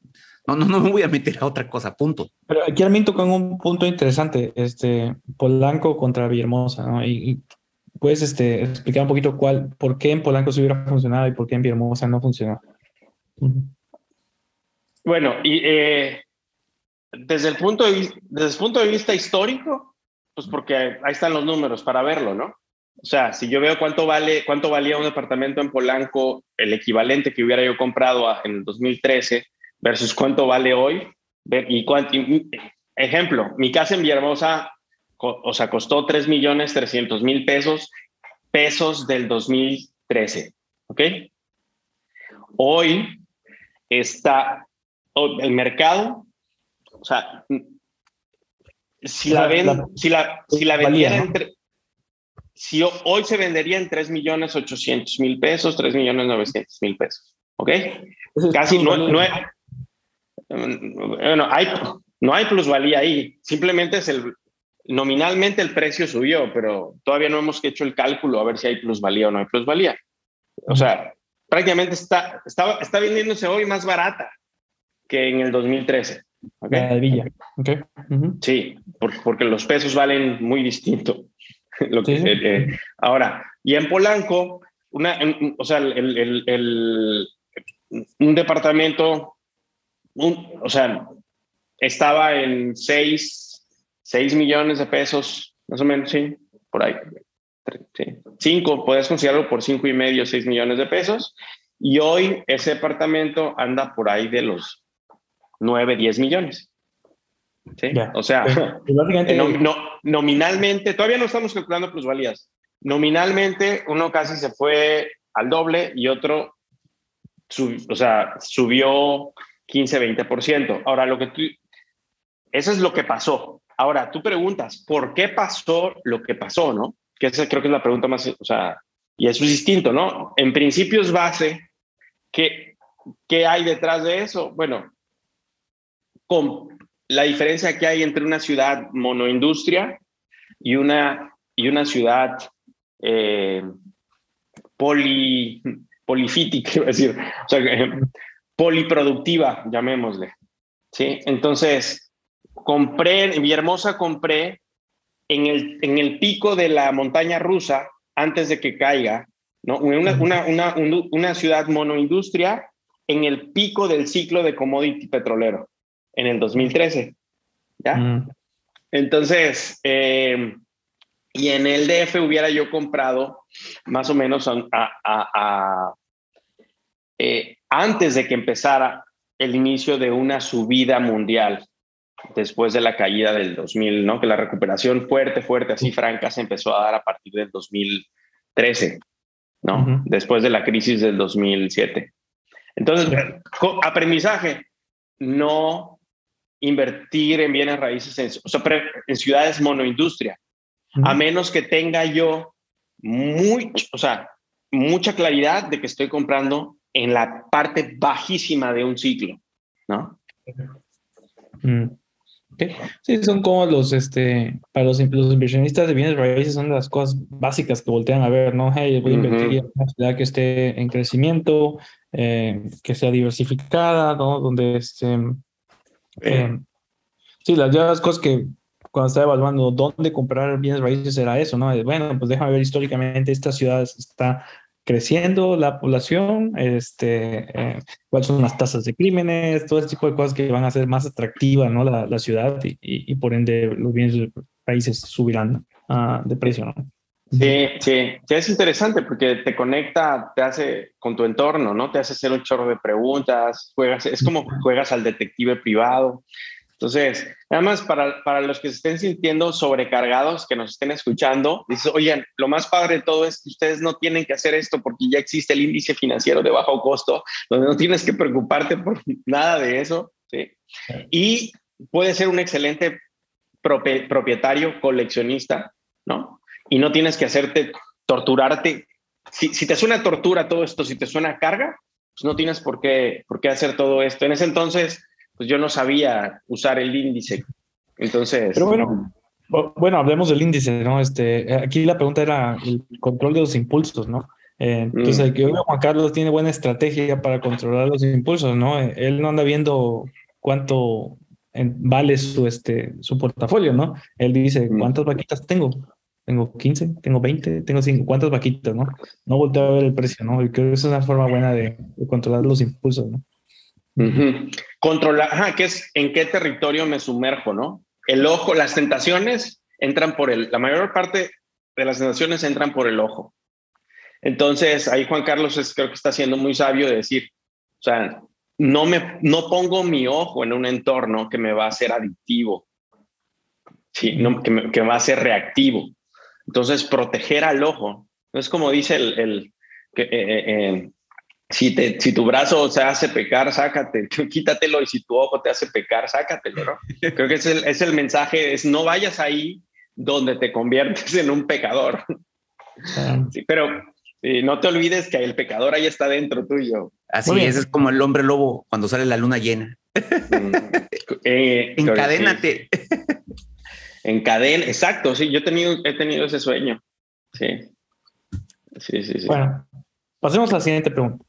no, no, no me voy a meter a otra cosa, punto. Pero aquí Armin con un punto interesante, este, Polanco contra Villahermosa, ¿no? Y, puedes este, explicar un poquito cuál, por qué en Polanco se hubiera funcionado y por qué en Villahermosa no funcionó. Bueno, y eh, desde el punto de, desde el punto de vista histórico, pues porque ahí están los números para verlo, ¿no? O sea, si yo veo cuánto vale, cuánto valía un departamento en Polanco, el equivalente que hubiera yo comprado en el 2013 versus cuánto vale hoy, y, cuánto, ejemplo, mi casa en Villahermosa, o sea, costó 3 millones 300 mil pesos, pesos del 2013, ¿ok? Hoy está, el mercado o sea, si la, ven, si la, si la vendiera entre, si hoy se vendería en 3 millones 800 mil pesos, 3 millones 900 mil pesos. ¿Ok? Casi no, no, bueno, hay, no hay plusvalía ahí. Simplemente es el, nominalmente el precio subió, pero todavía no hemos hecho el cálculo a ver si hay plusvalía o no hay plusvalía. O sea, prácticamente está, está, está vendiéndose hoy más barata que en el 2013. ¿okay? Villa. Okay. Sí, porque los pesos valen muy distinto. Lo que, eh, ahora, y en Polanco, una, o sea, el, el, un departamento, o sea, estaba en 6, 6 millones de pesos, más o menos, sí, por ahí. 5, puedes considerarlo por 5 y medio, 6 millones de pesos. Y hoy ese departamento anda por ahí de los 9, 10 millones. ¿Sí? O sea, no, nominalmente, todavía no estamos calculando plusvalías. Nominalmente, uno casi se fue al doble y otro, o sea, subió 15, 20%. Ahora, lo que tú, eso es lo que pasó. Ahora, tú preguntas, ¿por qué pasó lo que pasó, no? Que esa creo que es la pregunta más, o sea, y eso es distinto, ¿no? En principio es base, ¿qué, qué hay detrás de eso? Bueno, con la diferencia que hay entre una ciudad monoindustria y una, y una ciudad eh, poli, polifítica, decir, o sea, poliproductiva, llamémosle. ¿sí? Entonces, compré, en Villahermosa compré en el, en el pico de la montaña rusa, antes de que caiga, ¿no? una, una, una, una ciudad monoindustria en el pico del ciclo de commodity petrolero en el 2013. ¿Ya? Mm. Entonces, eh, y en el DF hubiera yo comprado más o menos a, eh, antes de que empezara el inicio de una subida mundial después de la caída del 2000, ¿no? Que la recuperación fuerte, fuerte, así franca, se empezó a dar a partir del 2013, ¿no? Después de la crisis del 2007. Entonces, aprendizaje, no invertir en bienes raíces en, en ciudades monoindustria, a menos que tenga yo muy, o sea, mucha claridad de que estoy comprando en la parte bajísima de un ciclo, ¿no? Mm. Sí, son como los, este, para los, inversionistas de bienes raíces son las cosas básicas que voltean a ver, ¿no? Hey, voy a invertir en una ciudad que esté en crecimiento, eh, que sea diversificada, ¿no? Donde este, eh, sí, las, cosas que cuando estaba evaluando dónde comprar bienes raíces era eso, ¿no? Bueno, pues déjame ver históricamente esta ciudad está creciendo la población, este, eh, cuáles son las tasas de crímenes, todo ese tipo de cosas que van a hacer más atractiva ¿no? la, la ciudad y, y, por ende los bienes raíces subirán uh, de precio. ¿no? Sí, sí, sí, es interesante porque te conecta, te hace con tu entorno, ¿no? Te hace hacer un chorro de preguntas, juegas, es como juegas al detective privado. Entonces, además, para, para los que se estén sintiendo sobrecargados, que nos estén escuchando, dices, oigan, lo más padre de todo es que ustedes no tienen que hacer esto porque ya existe el índice financiero de bajo costo, donde no tienes que preocuparte por nada de eso, ¿sí? Y puede ser un excelente propietario, coleccionista, ¿no? Y no tienes que hacerte torturarte. Si, si, te suena tortura todo esto, si te suena carga, pues no tienes por qué, por qué hacer todo esto. En ese entonces, pues yo no sabía usar el índice. Entonces. Pero bueno, bueno, hablemos del índice, ¿no? Este, aquí la pregunta era el control de los impulsos, ¿no? Eh, entonces, mm. que Juan Carlos tiene buena estrategia para controlar los impulsos, ¿no? Él no anda viendo cuánto vale su, este, su portafolio, ¿no? Él dice, mm. ¿cuántas vaquitas tengo? Tengo 15, tengo 20, tengo 5, ¿cuántas vaquitas, no? No volteo a ver el precio, ¿no? Creo que es una forma buena de, controlar los impulsos, ¿no? Controlar, ajá, ¿qué es en qué territorio me sumerjo, no? El ojo, las tentaciones entran por el, la mayor parte de las tentaciones entran por el ojo. Entonces, ahí Juan Carlos es, creo que está siendo muy sabio de decir, o sea, no me, no pongo mi ojo en un entorno que me va a hacer adictivo, sí, no, que, me, que va a ser reactivo. Entonces, proteger al ojo. Es como dice el, el que, eh, eh, eh, si, te, si tu brazo se hace pecar, sácate, quítatelo y si tu ojo te hace pecar, sácatelo, ¿no? Creo que es el, es el mensaje, es no vayas ahí donde te conviertes en un pecador. Sí, pero no te olvides que el pecador ahí está dentro tuyo. Así es, es como el hombre lobo cuando sale la luna llena. Mm, eh, Encadénate. Encadena, exacto, sí, yo he tenido, he tenido ese sueño. Sí. Sí, sí, sí. Bueno, pasemos a la siguiente pregunta.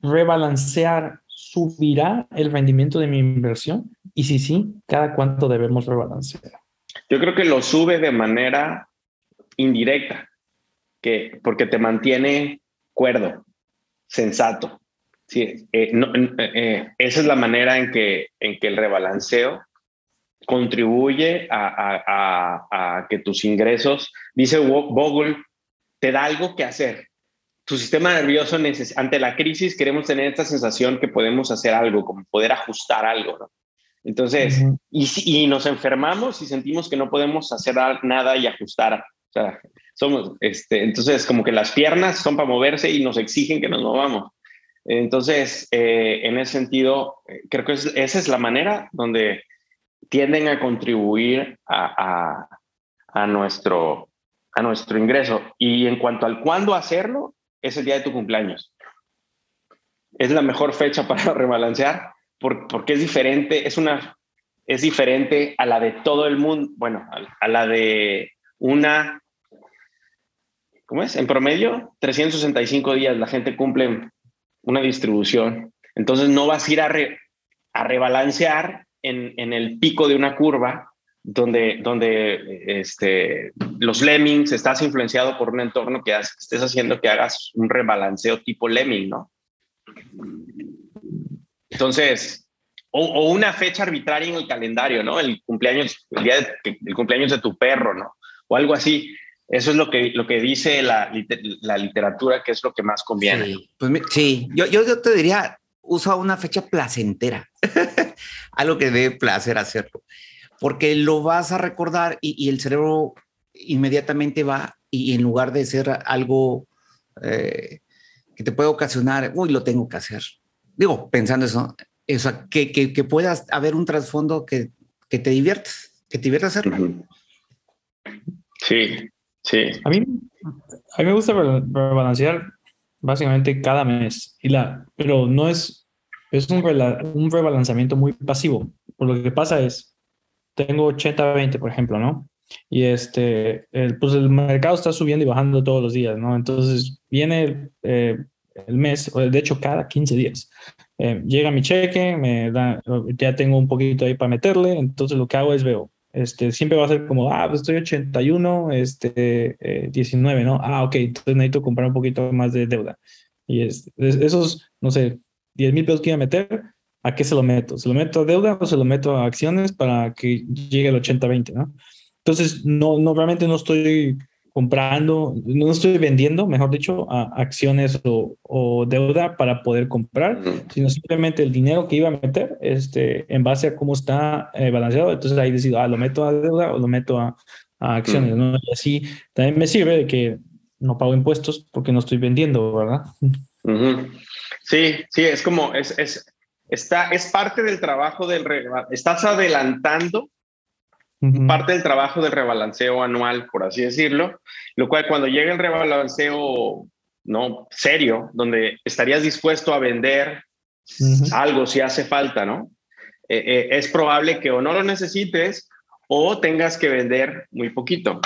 ¿Rebalancear subirá el rendimiento de mi inversión? Y si sí, ¿cada cuánto debemos rebalancear? Yo creo que lo sube de manera indirecta, que, porque te mantiene cuerdo, sensato. Sí, eh, eh, eh, esa es la manera en que, en que el rebalanceo contribuye a, que tus ingresos, dice Bogle, te da algo que hacer. Tu sistema nervioso, ante la crisis, queremos tener esta sensación que podemos hacer algo, como poder ajustar algo. ¿no? Entonces, y, y, nos enfermamos y sentimos que no podemos hacer nada y ajustar. O sea, somos, este, entonces, como que las piernas son para moverse y nos exigen que nos movamos. Entonces, eh, en ese sentido, eh, creo que esa es la manera donde tienden a contribuir a, a, nuestro, a nuestro ingreso. Y en cuanto al cuándo hacerlo, es el día de tu cumpleaños. Es la mejor fecha para rebalancear porque es diferente, es una, es diferente a la de todo el mundo, bueno, a, la de una, ¿cómo es? En promedio, 365 días la gente cumple una distribución. Entonces no vas a ir a, a rebalancear en, en, el pico de una curva donde, donde este, los lemmings estás influenciado por un entorno que estés haciendo que hagas un rebalanceo tipo lemming, ¿no? Entonces, o, una fecha arbitraria en el calendario, ¿no? El cumpleaños, el día de, el cumpleaños de tu perro, ¿no? O algo así. Eso es lo que, lo que dice la, la literatura, que es lo que más conviene. Sí, pues, sí. Yo, yo, te diría, usa una fecha placentera, algo que dé placer hacerlo, porque lo vas a recordar y, y el cerebro inmediatamente va y en lugar de ser algo eh, que te puede ocasionar, uy, lo tengo que hacer, digo, pensando eso, eso que, que, que puedas haber un trasfondo que, que te diviertas, que te diviertas hacerlo. Sí, sí. A mí, a mí me gusta rebalancear básicamente cada mes, y la, pero no es, es un, un rebalanceamiento muy pasivo. Por lo que pasa es, tengo 80-20, por ejemplo, ¿no? Y este, el, pues el mercado está subiendo y bajando todos los días, ¿no? Entonces viene eh, el mes, o de hecho cada 15 días. Eh, llega mi cheque, me da, ya tengo un poquito ahí para meterle, entonces lo que hago es veo, este, siempre va a ser como, ah, pues estoy 81, este, 19, eh, ¿no? Ah, ok, entonces necesito comprar un poquito más de deuda. Y es, esos, no sé, 10 mil pesos que iba a meter, ¿a qué se lo meto? ¿Se lo meto a deuda o se lo meto a acciones para que llegue al 80-20, ¿no? Entonces, no, no, realmente no estoy comprando, no estoy vendiendo, mejor dicho, a acciones o, deuda para poder comprar, sino simplemente el dinero que iba a meter este, en base a cómo está eh, balanceado. Entonces ahí decido, ah, lo meto a deuda o lo meto a, acciones, ¿no? Y así también me sirve de que no pago impuestos porque no estoy vendiendo, ¿verdad? Sí, sí, es como, es, es, está, es parte del trabajo del, estás adelantando parte del trabajo del rebalanceo anual, por así decirlo, lo cual cuando llegue el rebalanceo no serio, donde estarías dispuesto a vender algo si hace falta, ¿no? Eh, eh, es probable que o no lo necesites o tengas que vender muy poquito.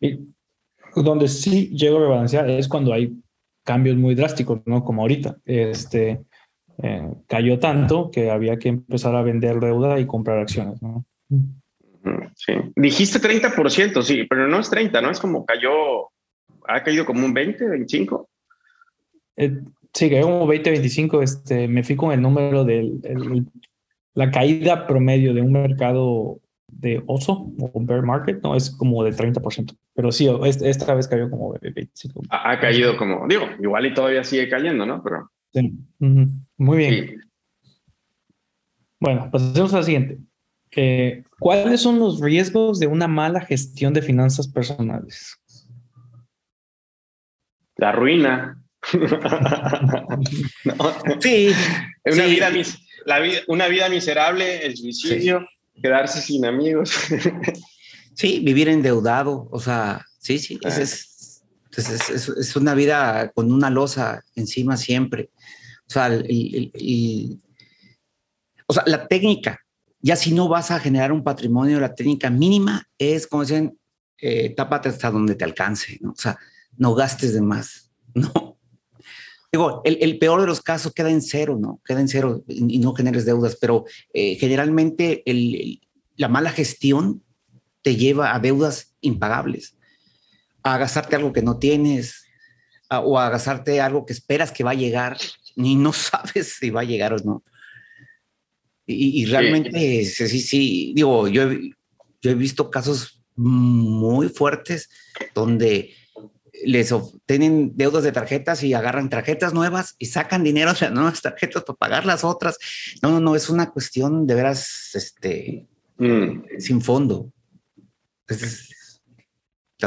Y donde sí llego a rebalancear es cuando hay cambios muy drásticos, ¿no? Como ahorita. Este, eh, cayó tanto que había que empezar a vender deuda y comprar acciones, ¿no? Sí. Dijiste 30%, sí, pero no es 30, ¿no? Es como cayó, ha caído como un 20, 25. Eh, sí, cayó como 20, 25. Este, me fui con el número de la caída promedio de un mercado de oso o bear market, no, es como de 30%. Pero sí, esta vez cayó como 25. Ha, caído como, digo, igual y todavía sigue cayendo, ¿no? Pero... Sí. Muy bien. Bueno, pasemos a la siguiente. Eh, ¿Cuáles son los riesgos de una mala gestión de finanzas personales? La ruina. Sí. Una, Vida, la vida, una vida miserable, el suicidio, quedarse sin amigos. sí, vivir endeudado, o sea, Sí, sí, es, es, es, una vida con una losa encima siempre. O sea, o sea, la técnica, ya si no vas a generar un patrimonio, la técnica mínima es, como dicen, eh, tápate hasta donde te alcance, ¿no? O sea, no gastes de más, ¿no? Digo, el, peor de los casos queda en cero, ¿no? Queda en cero y, no generes deudas, pero eh, generalmente la mala gestión te lleva a deudas impagables, a gastarte algo que no tienes, o a gastarte algo que esperas que va a llegar y no sabes si va a llegar o no. Y, realmente, sí. sí, sí, digo, yo yo he visto casos muy fuertes donde les obtienen deudas de tarjetas y agarran tarjetas nuevas y sacan dinero de las nuevas tarjetas para pagar las otras. No, no, no, es una cuestión de veras este, mm. sin fondo.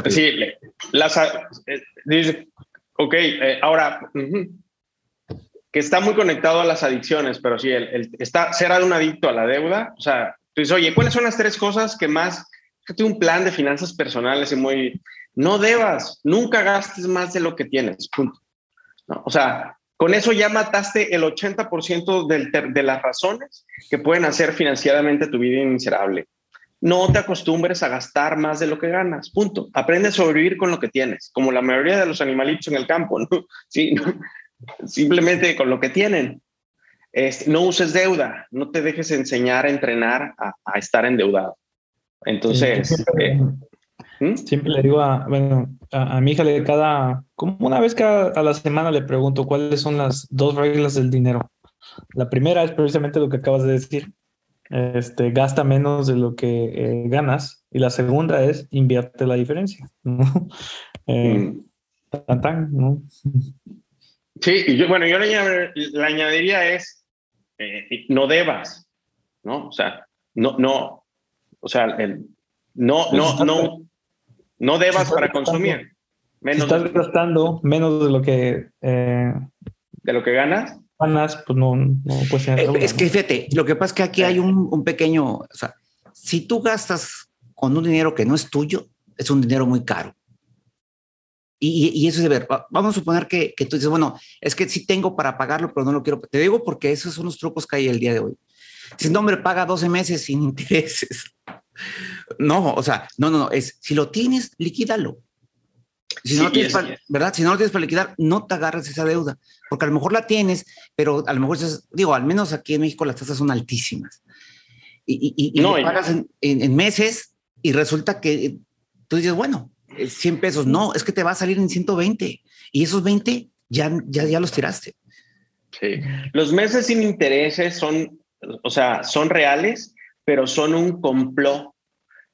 sí, las, eh, dice, ok, eh, ahora, que está muy conectado a las adicciones, pero sí, el, está, ser un adicto a la deuda, o sea, tú dices, oye, ¿cuáles son las tres cosas que más, que tengo un plan de finanzas personales y muy, no debas, nunca gastes más de lo que tienes, punto. O sea, con eso ya mataste el 80% de las razones que pueden hacer financieramente tu vida miserable. No te acostumbres a gastar más de lo que ganas, punto. Aprende a sobrevivir con lo que tienes, como la mayoría de los animalitos en el campo, ¿no? Sí, simplemente con lo que tienen. no uses deuda, no te dejes enseñar a entrenar a, estar endeudado. Entonces, ¿Mm? Siempre le digo a, bueno, a, mi hija le cada, como una vez cada a la semana le pregunto cuáles son las dos reglas del dinero. La primera es precisamente lo que acabas de decir, este, gasta menos de lo que eh, ganas. Y la segunda es invierte la diferencia. ¿no? Eh, mm. tan, ¿no? Sí, yo, bueno, yo le, añadiría es, eh, no debas, ¿no? O sea, no, no, o sea, el, no, no, no, no debas para consumir. Menos si estás gastando menos de lo que... Eh, ¿De lo que ganas? Ganas, pues no, no puede ser. Eh, es que fíjate, lo que pasa es que aquí hay un, pequeño... O sea, si tú gastas con un dinero que no es tuyo, es un dinero muy caro. Y, y, eso es de ver, vamos a suponer que, que, tú dices, bueno, es que sí tengo para pagarlo, pero no lo quiero. Te digo porque esos son los trucos que hay el día de hoy. Si un hombre paga 12 meses sin intereses, no, o sea, no, no, no, es si lo tienes, liquídalo. Si no, tienes para, ¿verdad? Si no lo tienes para liquidar, no te agarres esa deuda, porque a lo mejor la tienes, pero a lo mejor, digo, al menos aquí en México las tasas son altísimas. Y, y, no, pagas en, meses y resulta que tú dices, bueno, 100 pesos, no, es que te va a salir en 120 y esos 20 ya, ya, ya los tiraste. Sí, los meses sin intereses son, o sea, son reales, pero son un complot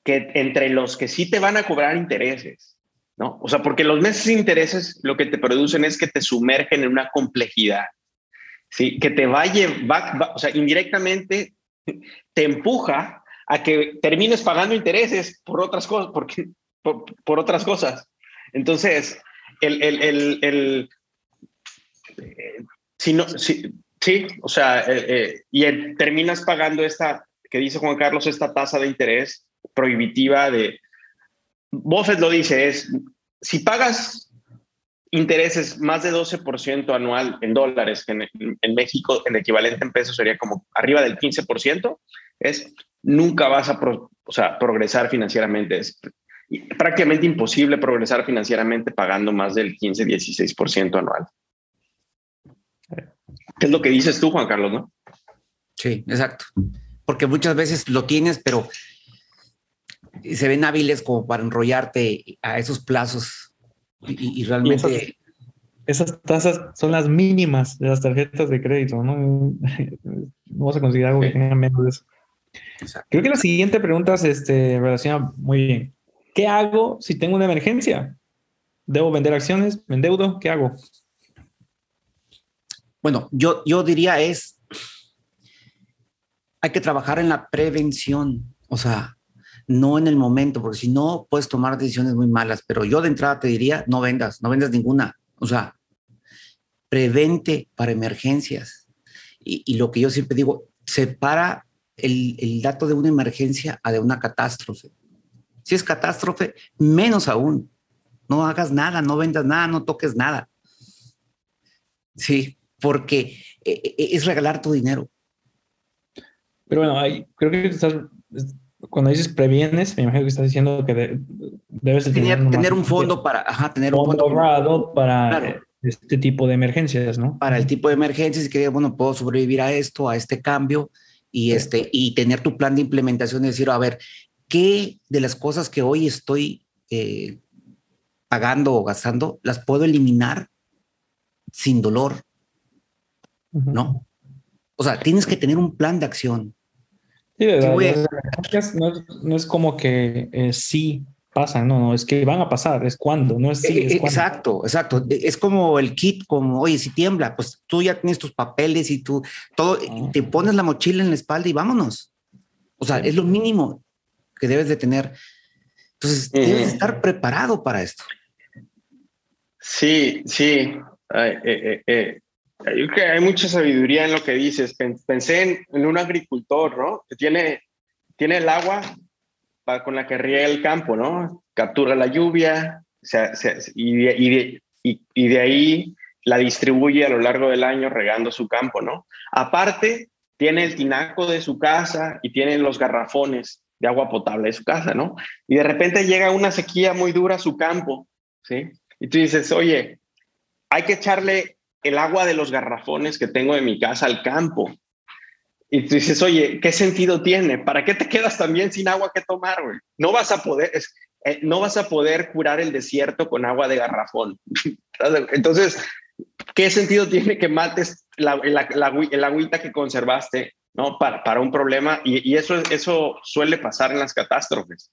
que entre los que sí te van a cobrar intereses, ¿no? O sea, porque los meses de intereses lo que te producen es que te sumergen en una complejidad, ¿sí? Que te va a o sea, indirectamente te empuja a que termines pagando intereses por otras cosas, porque, por, otras cosas. Entonces, el, el, el, el eh, si no, si, sí, o sea, eh, eh, y terminas pagando esta, que dice Juan Carlos, esta tasa de interés prohibitiva de... Buffett lo dice, es, si pagas intereses más de 12% anual en dólares, en, en, México el equivalente en pesos sería como arriba del 15%, es nunca vas a o sea, progresar financieramente. Es prácticamente imposible progresar financieramente pagando más del 15-16% anual. ¿Qué es lo que dices tú, Juan Carlos, no? Sí, exacto porque muchas veces lo tienes, pero se ven hábiles como para enrollarte a esos plazos y, realmente... esas, tasas son las mínimas de las tarjetas de crédito, ¿no? No vas a conseguir algo que tenga menos de eso. Creo que la siguiente pregunta se este, relaciona muy bien. ¿Qué hago si tengo una emergencia? ¿Debo vender acciones? ¿Me endeudo? ¿Qué hago? Bueno, yo, yo diría es hay que trabajar en la prevención, o sea, no en el momento, porque si no puedes tomar decisiones muy malas, pero yo de entrada te diría, no vendas, no vendas ninguna, o sea, prevente para emergencias. Y, lo que yo siempre digo, separa el, el dato de una emergencia a de una catástrofe. Si es catástrofe, menos aún, no hagas nada, no vendas nada, no toques nada. Sí, porque eh, eh, es regalar tu dinero. Pero bueno, hay, creo que estás, cuando dices previenes, me imagino que estás diciendo que debes tener, tener, un fondo para, ajá, tener un fondo ahorrado para este tipo de emergencias, ¿no? Para el tipo de emergencias y que, bueno, puedo sobrevivir a esto, a este cambio y, este, y tener tu plan de implementación y decir, a ver, ¿qué de las cosas que hoy estoy eh, pagando o gastando las puedo eliminar sin dolor? ¿No? O sea, tienes que tener un plan de acción. Sí, no, es como que eh, sí pasan, no, no, es que van a pasar, es cuando, no es sí. Es exacto, exacto. Es como el kit, como, oye, si tiembla, pues tú ya tienes tus papeles y tú, todo, ah. te pones la mochila en la espalda y vámonos. O sea, es lo mínimo que debes de tener. Entonces, debes estar preparado para esto. Sí, sí. Eh, eh, hay mucha sabiduría en lo que dices. Pensé en, un agricultor, ¿no? Que tiene, el agua para, con la que riega el campo, ¿no? Captura la lluvia y, de, y, de, ahí la distribuye a lo largo del año regando su campo, ¿no? Aparte, tiene el tinaco de su casa y tiene los garrafones de agua potable de su casa, ¿no? Y de repente llega una sequía muy dura a su campo, ¿sí? Y tú dices, oye, hay que echarle el agua de los garrafones que tengo en mi casa al campo. Y tú dices, oye, ¿qué sentido tiene? ¿Para qué te quedas también sin agua que tomar? No vas a poder, eh, no vas a poder curar el desierto con agua de garrafón. Entonces, ¿qué sentido tiene que mates la, el agüita que conservaste ¿no? para, para un problema? Y, y, eso, eso suele pasar en las catástrofes.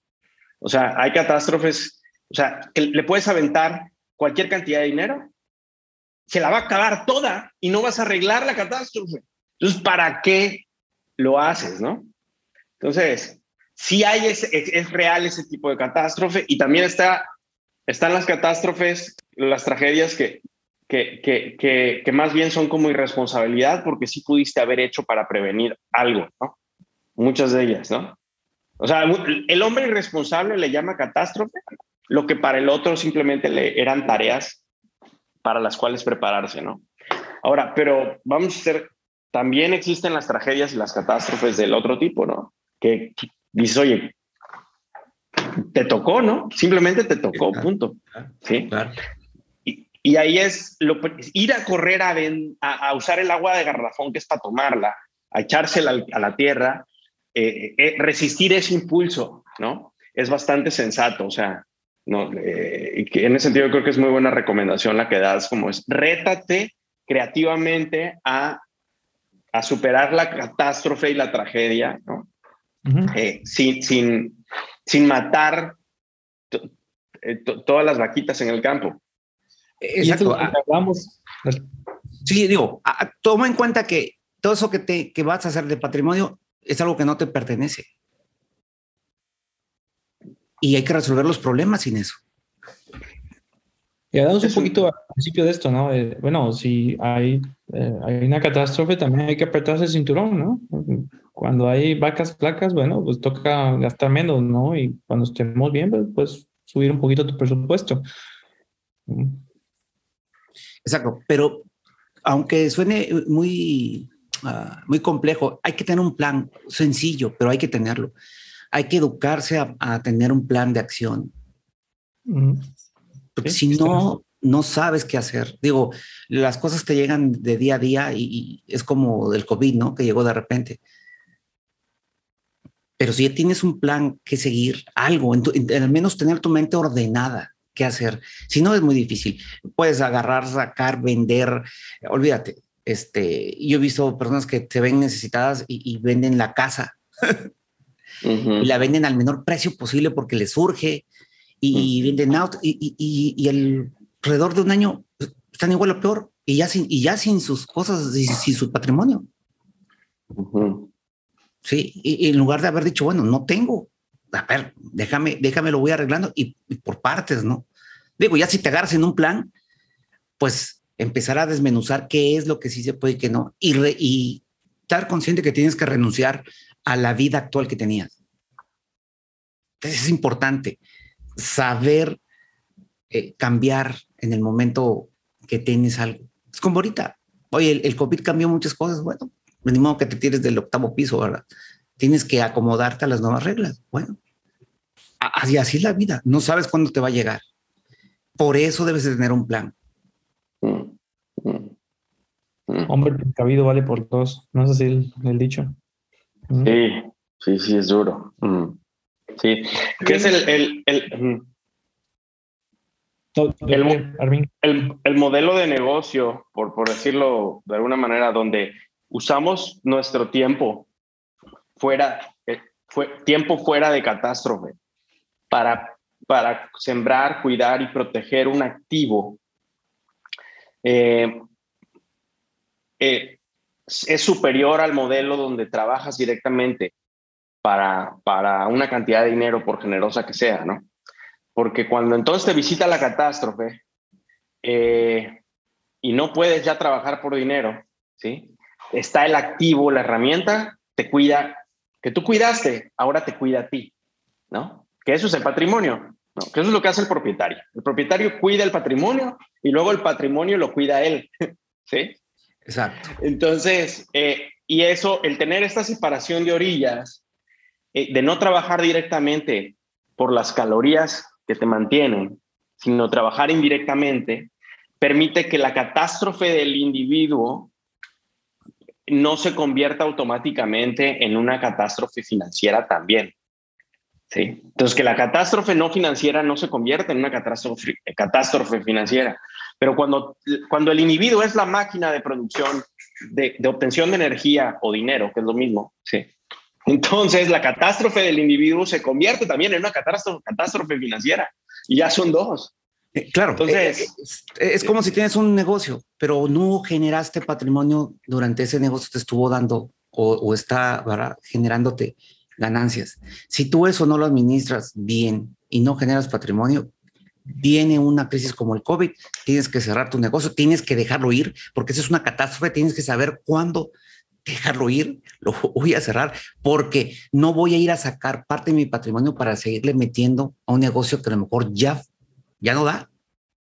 O sea, hay catástrofes, o sea, que le puedes aventar cualquier cantidad de dinero se la va a acabar toda y no vas a arreglar la catástrofe. Entonces, ¿para qué lo haces, no? Entonces, sí hay, es, real ese tipo de catástrofe y también está, están las catástrofes, las tragedias que, que, que, que, más bien son como irresponsabilidad porque sí pudiste haber hecho para prevenir algo, ¿no? Muchas de ellas, ¿no? O sea, el hombre irresponsable le llama catástrofe, lo que para el otro simplemente le eran tareas para las cuales prepararse, ¿no? Ahora, pero vamos a ser, también existen las tragedias y las catástrofes del otro tipo, ¿no? Que dices, oye, te tocó, ¿no? Simplemente te tocó, punto. Sí. Claro. Y, ahí es lo, ir a correr a, a, usar el agua de garrafón, que es para tomarla, a echársela a la tierra, eh, eh, resistir ese impulso, ¿no? Es bastante sensato, o sea, ¿no? Eh, y que en ese sentido creo que es muy buena recomendación la que das, como es, rétate creativamente a, a superar la catástrofe y la tragedia, ¿no? Eh, sin, sin, sin matar eh, todas las vaquitas en el campo. Exacto. Vamos. Sí, digo, toma en cuenta que todo eso que, te, que vas a hacer de patrimonio es algo que no te pertenece y hay que resolver los problemas sin eso. Y hablamos un poquito al principio de esto, ¿no? Eh, bueno, si hay, eh, hay una catástrofe, también hay que apretarse el cinturón, ¿no? Cuando hay vacas placas, bueno, pues toca gastar menos, ¿no? Y cuando estemos bien, pues, pues subir un poquito tu presupuesto. Exacto, pero aunque suene muy, ah, muy complejo, hay que tener un plan sencillo, pero hay que tenerlo hay que educarse a, tener un plan de acción. Porque si no, no sabes qué hacer. Digo, las cosas te llegan de día a día y, es como del COVID, ¿no? Que llegó de repente. Pero si ya tienes un plan que seguir, algo, al menos tener tu mente ordenada, qué hacer. Si no, es muy difícil. Puedes agarrar, sacar, vender, olvídate. Este, yo he visto personas que se ven necesitadas y, y venden la casa. y la venden al menor precio posible porque les surge y, venden out y, y, alrededor de un año pues, están igual o peor y ya sin, y ya sin sus cosas, y sin su patrimonio. Sí, y, en lugar de haber dicho, bueno, no tengo, a ver, déjame, déjame lo voy arreglando y, por partes, ¿no? Digo, ya si te agarras en un plan, pues empezar a desmenuzar qué es lo que sí se puede y qué no, y, y estar consciente que tienes que renunciar a la vida actual que tenías. Entonces es importante saber eh, cambiar en el momento que tienes algo. Es como ahorita. Oye, el, el COVID cambió muchas cosas. Bueno, ni modo que te tires del octavo piso, ¿verdad? Tienes que acomodarte a las nuevas reglas. Bueno, así, así es la vida. No sabes cuándo te va a llegar. Por eso debes de tener un plan. Mm, mm, mm. Hombre cabido vale por dos. No es así el, el dicho. Sí, sí, sí, es duro. Sí, que es el, el, el, el, el, modelo de negocio, por, por decirlo de alguna manera, donde usamos nuestro tiempo fuera, eh, fue, tiempo fuera de catástrofe para, para sembrar, cuidar y proteger un activo, eh, eh, es superior al modelo donde trabajas directamente para, para una cantidad de dinero, por generosa que sea, ¿no? Porque cuando entonces te visita la catástrofe y no puedes ya trabajar por dinero, ¿sí? Está el activo, la herramienta, te cuida que tú cuidaste, ahora te cuida a ti, ¿no? Que eso es el patrimonio, ¿no? Que eso es lo que hace el propietario. El propietario cuida el patrimonio y luego el patrimonio lo cuida él, ¿sí? Exacto. Entonces, eh, y eso, el tener esta separación de orillas, eh, de no trabajar directamente por las calorías que te mantienen, sino trabajar indirectamente, permite que la catástrofe del individuo no se convierta automáticamente en una catástrofe financiera también. ¿sí? Entonces, que la catástrofe no financiera no se convierta en una catástrofe, catástrofe financiera. Pero cuando, cuando el individuo es la máquina de producción, de, de, obtención de energía o dinero, que es lo mismo, ¿sí? entonces la catástrofe del individuo se convierte también en una catástrofe, catástrofe financiera. Y ya son dos. Eh, claro, entonces eh, es, como si tienes un negocio, pero no generaste patrimonio durante ese negocio, te estuvo dando o, está generándote ganancias. Si tú eso no lo administras bien y no generas patrimonio, viene una crisis como el COVID, tienes que cerrar tu negocio, tienes que dejarlo ir, porque eso es una catástrofe, tienes que saber cuándo dejarlo ir, lo voy a cerrar, porque no voy a ir a sacar parte de mi patrimonio para seguirle metiendo a un negocio que a lo mejor ya ya no da.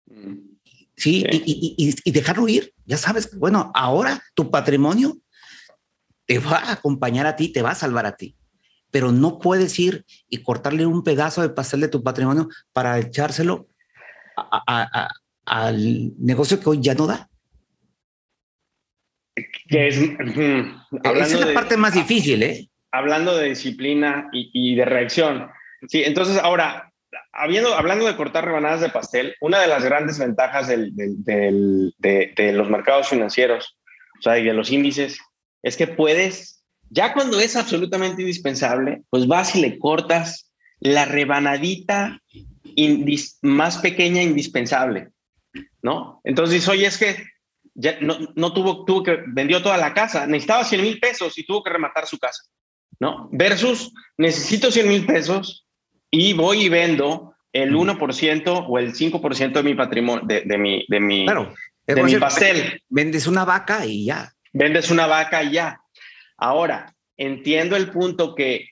Mm. Sí, Y, dejarlo ir. Ya sabes, bueno, ahora tu patrimonio te va a acompañar a ti, te va a salvar a ti. Pero no puedes ir y cortarle un pedazo de pastel de tu patrimonio para echárselo al negocio que hoy ya no da. Que es, Esa es la parte más difícil, ¿eh? Hablando de disciplina y, y de reacción. Sí, entonces ahora, habiendo, hablando de cortar rebanadas de pastel, una de las grandes ventajas del, de, los mercados financieros, o sea, de los índices, es que puedes, ya cuando es absolutamente indispensable, pues vas y le cortas la rebanadita más pequeña indispensable, ¿no? Entonces, oye, es que ya no, no tuvo, tuvo que, vendió toda la casa, necesitaba 100 mil pesos y tuvo que rematar su casa, ¿no? Versus, necesito 100 mil pesos, y voy y vendo el 1% o el 5% de mi patrimonio, de, mi, de mi, de mi pastel. Vendes una vaca y ya. Vendes una vaca y ya. Ahora, entiendo el punto que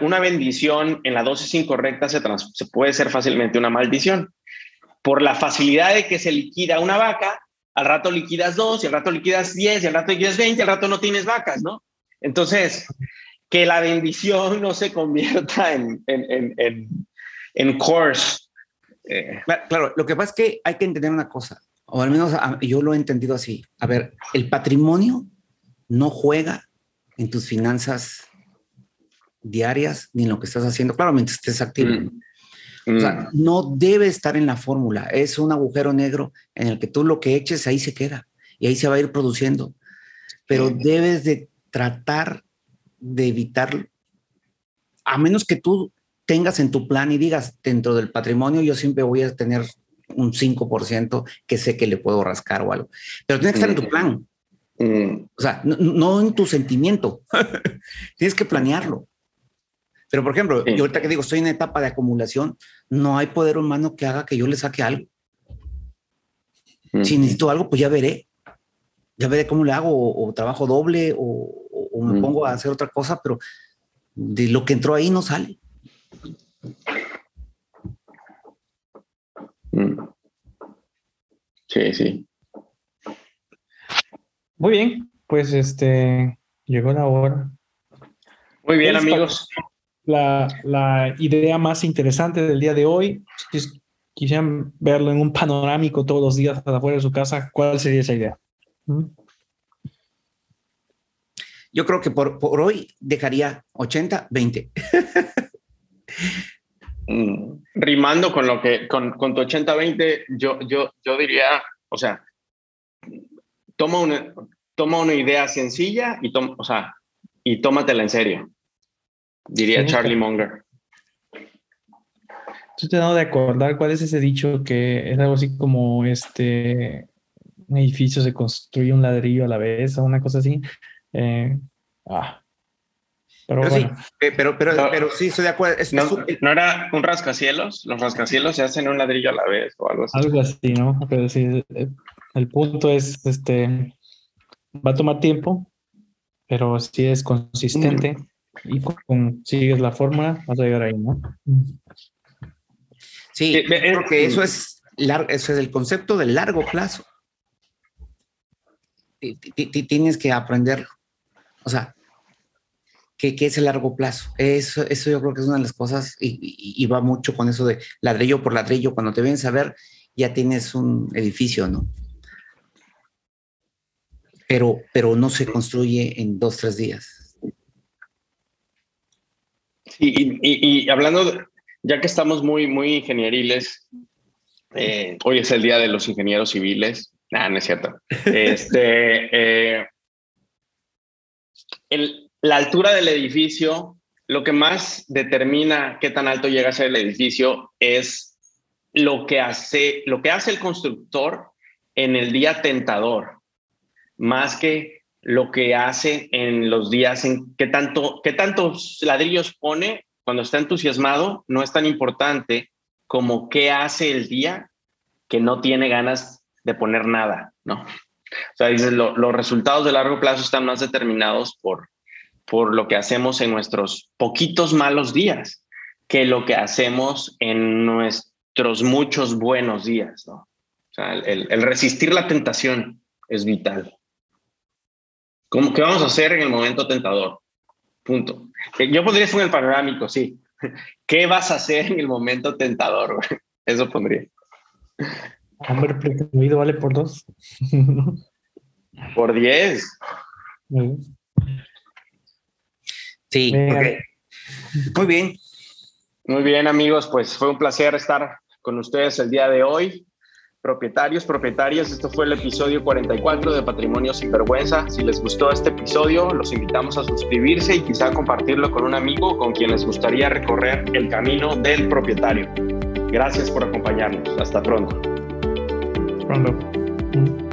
una bendición en la dosis incorrecta se, puede ser fácilmente una maldición. Por la facilidad de que se liquida una vaca, al rato liquidas dos, y al rato liquidas diez, y al rato liquidas veinte, al rato no tienes vacas, ¿no? Entonces, que la bendición no se convierta en, en, en, en course. Eh. Claro, lo que pasa es que hay que entender una cosa, o al menos yo lo he entendido así. A ver, el patrimonio no juega en tus finanzas diarias ni en lo que estás haciendo, claro, mientras estés activo. Mm. O sea, mm. no debe estar en la fórmula, es un agujero negro en el que tú lo que eches ahí se queda y ahí se va a ir produciendo, pero debes de tratar de evitar, a menos que tú tengas en tu plan y digas, dentro del patrimonio yo siempre voy a tener un 5% que sé que le puedo rascar o algo. Pero tiene que estar en tu plan. Mm. O sea, no, en tu sentimiento. Tienes que planearlo. Pero, por ejemplo, yo ahorita que digo, estoy en etapa de acumulación, no hay poder humano que haga que yo le saque algo. Si necesito algo, pues ya veré. Ya veré cómo le hago, o trabajo doble, o, o me pongo a hacer otra cosa, pero de lo que entró ahí no sale. Mm. Sí, sí. Muy bien, pues este llegó la hora. Muy bien, amigos. La, la, idea más interesante del día de hoy, si quisieran verlo en un panorámico todos los días afuera de su casa, ¿cuál sería esa idea? ¿Mm? Yo creo que por, por hoy dejaría 80, 20. Mm, rimando con lo que, con, con tu 80-20, yo, yo, yo diría, o sea, toma una, toma una idea sencilla y, toma, o sea, y tómatela en serio, diría Charlie Munger. ¿Tú te has dado de acordar cuál es ese dicho que es algo así como este un edificio se construye un ladrillo a la vez o una cosa así? Eh, ah, pero, sí, pero, pero, pero, sí, estoy de acuerdo. no, era un rascacielos? Los rascacielos se hacen un ladrillo a la vez o algo así. Algo así, ¿no? Pero sí, eh, el punto es, este, va a tomar tiempo, pero si es consistente y con, sigues la fórmula, vas a llegar ahí, ¿no? Sí, creo que eso es, largo, eso es el concepto de largo plazo. Tienes que aprenderlo. O sea, ¿qué, es el largo plazo? Eso, eso yo creo que es una de las cosas y, va mucho con eso de ladrillo por ladrillo. Cuando te vienes a ver, ya tienes un edificio, ¿no? Pero, pero no se construye en dos, tres días. Y, hablando, ya que estamos muy, muy ingenieriles, eh, hoy es el día de los ingenieros civiles. Nada, no es cierto. Este, eh, la altura del edificio, lo que más determina qué tan alto llega a ser el edificio es lo que hace, lo que hace el constructor en el día tentador, más que lo que hace en los días en qué tanto, qué tantos ladrillos pone cuando está entusiasmado, no es tan importante como qué hace el día que no tiene ganas de poner nada, ¿no? O sea, dices, los resultados de largo plazo están más determinados por, por lo que hacemos en nuestros poquitos malos días que lo que hacemos en nuestros muchos buenos días. ¿no? O sea, el, resistir la tentación es vital. ¿Cómo, ¿Qué vamos a hacer en el momento tentador? Punto. Yo podría ser en el panorámico, sí. ¿Qué vas a hacer en el momento tentador? Eso pondría. Hombre pretendido vale por dos. por diez. Sí, muy bien. Muy bien, amigos, pues fue un placer estar con ustedes el día de hoy. Propietarios, propietarias, esto fue el episodio 44 de Patrimonio sin Vergüenza. Si les gustó este episodio, los invitamos a suscribirse y quizá compartirlo con un amigo con quien les gustaría recorrer el camino del propietario. Gracias por acompañarnos. Hasta pronto. Pronto.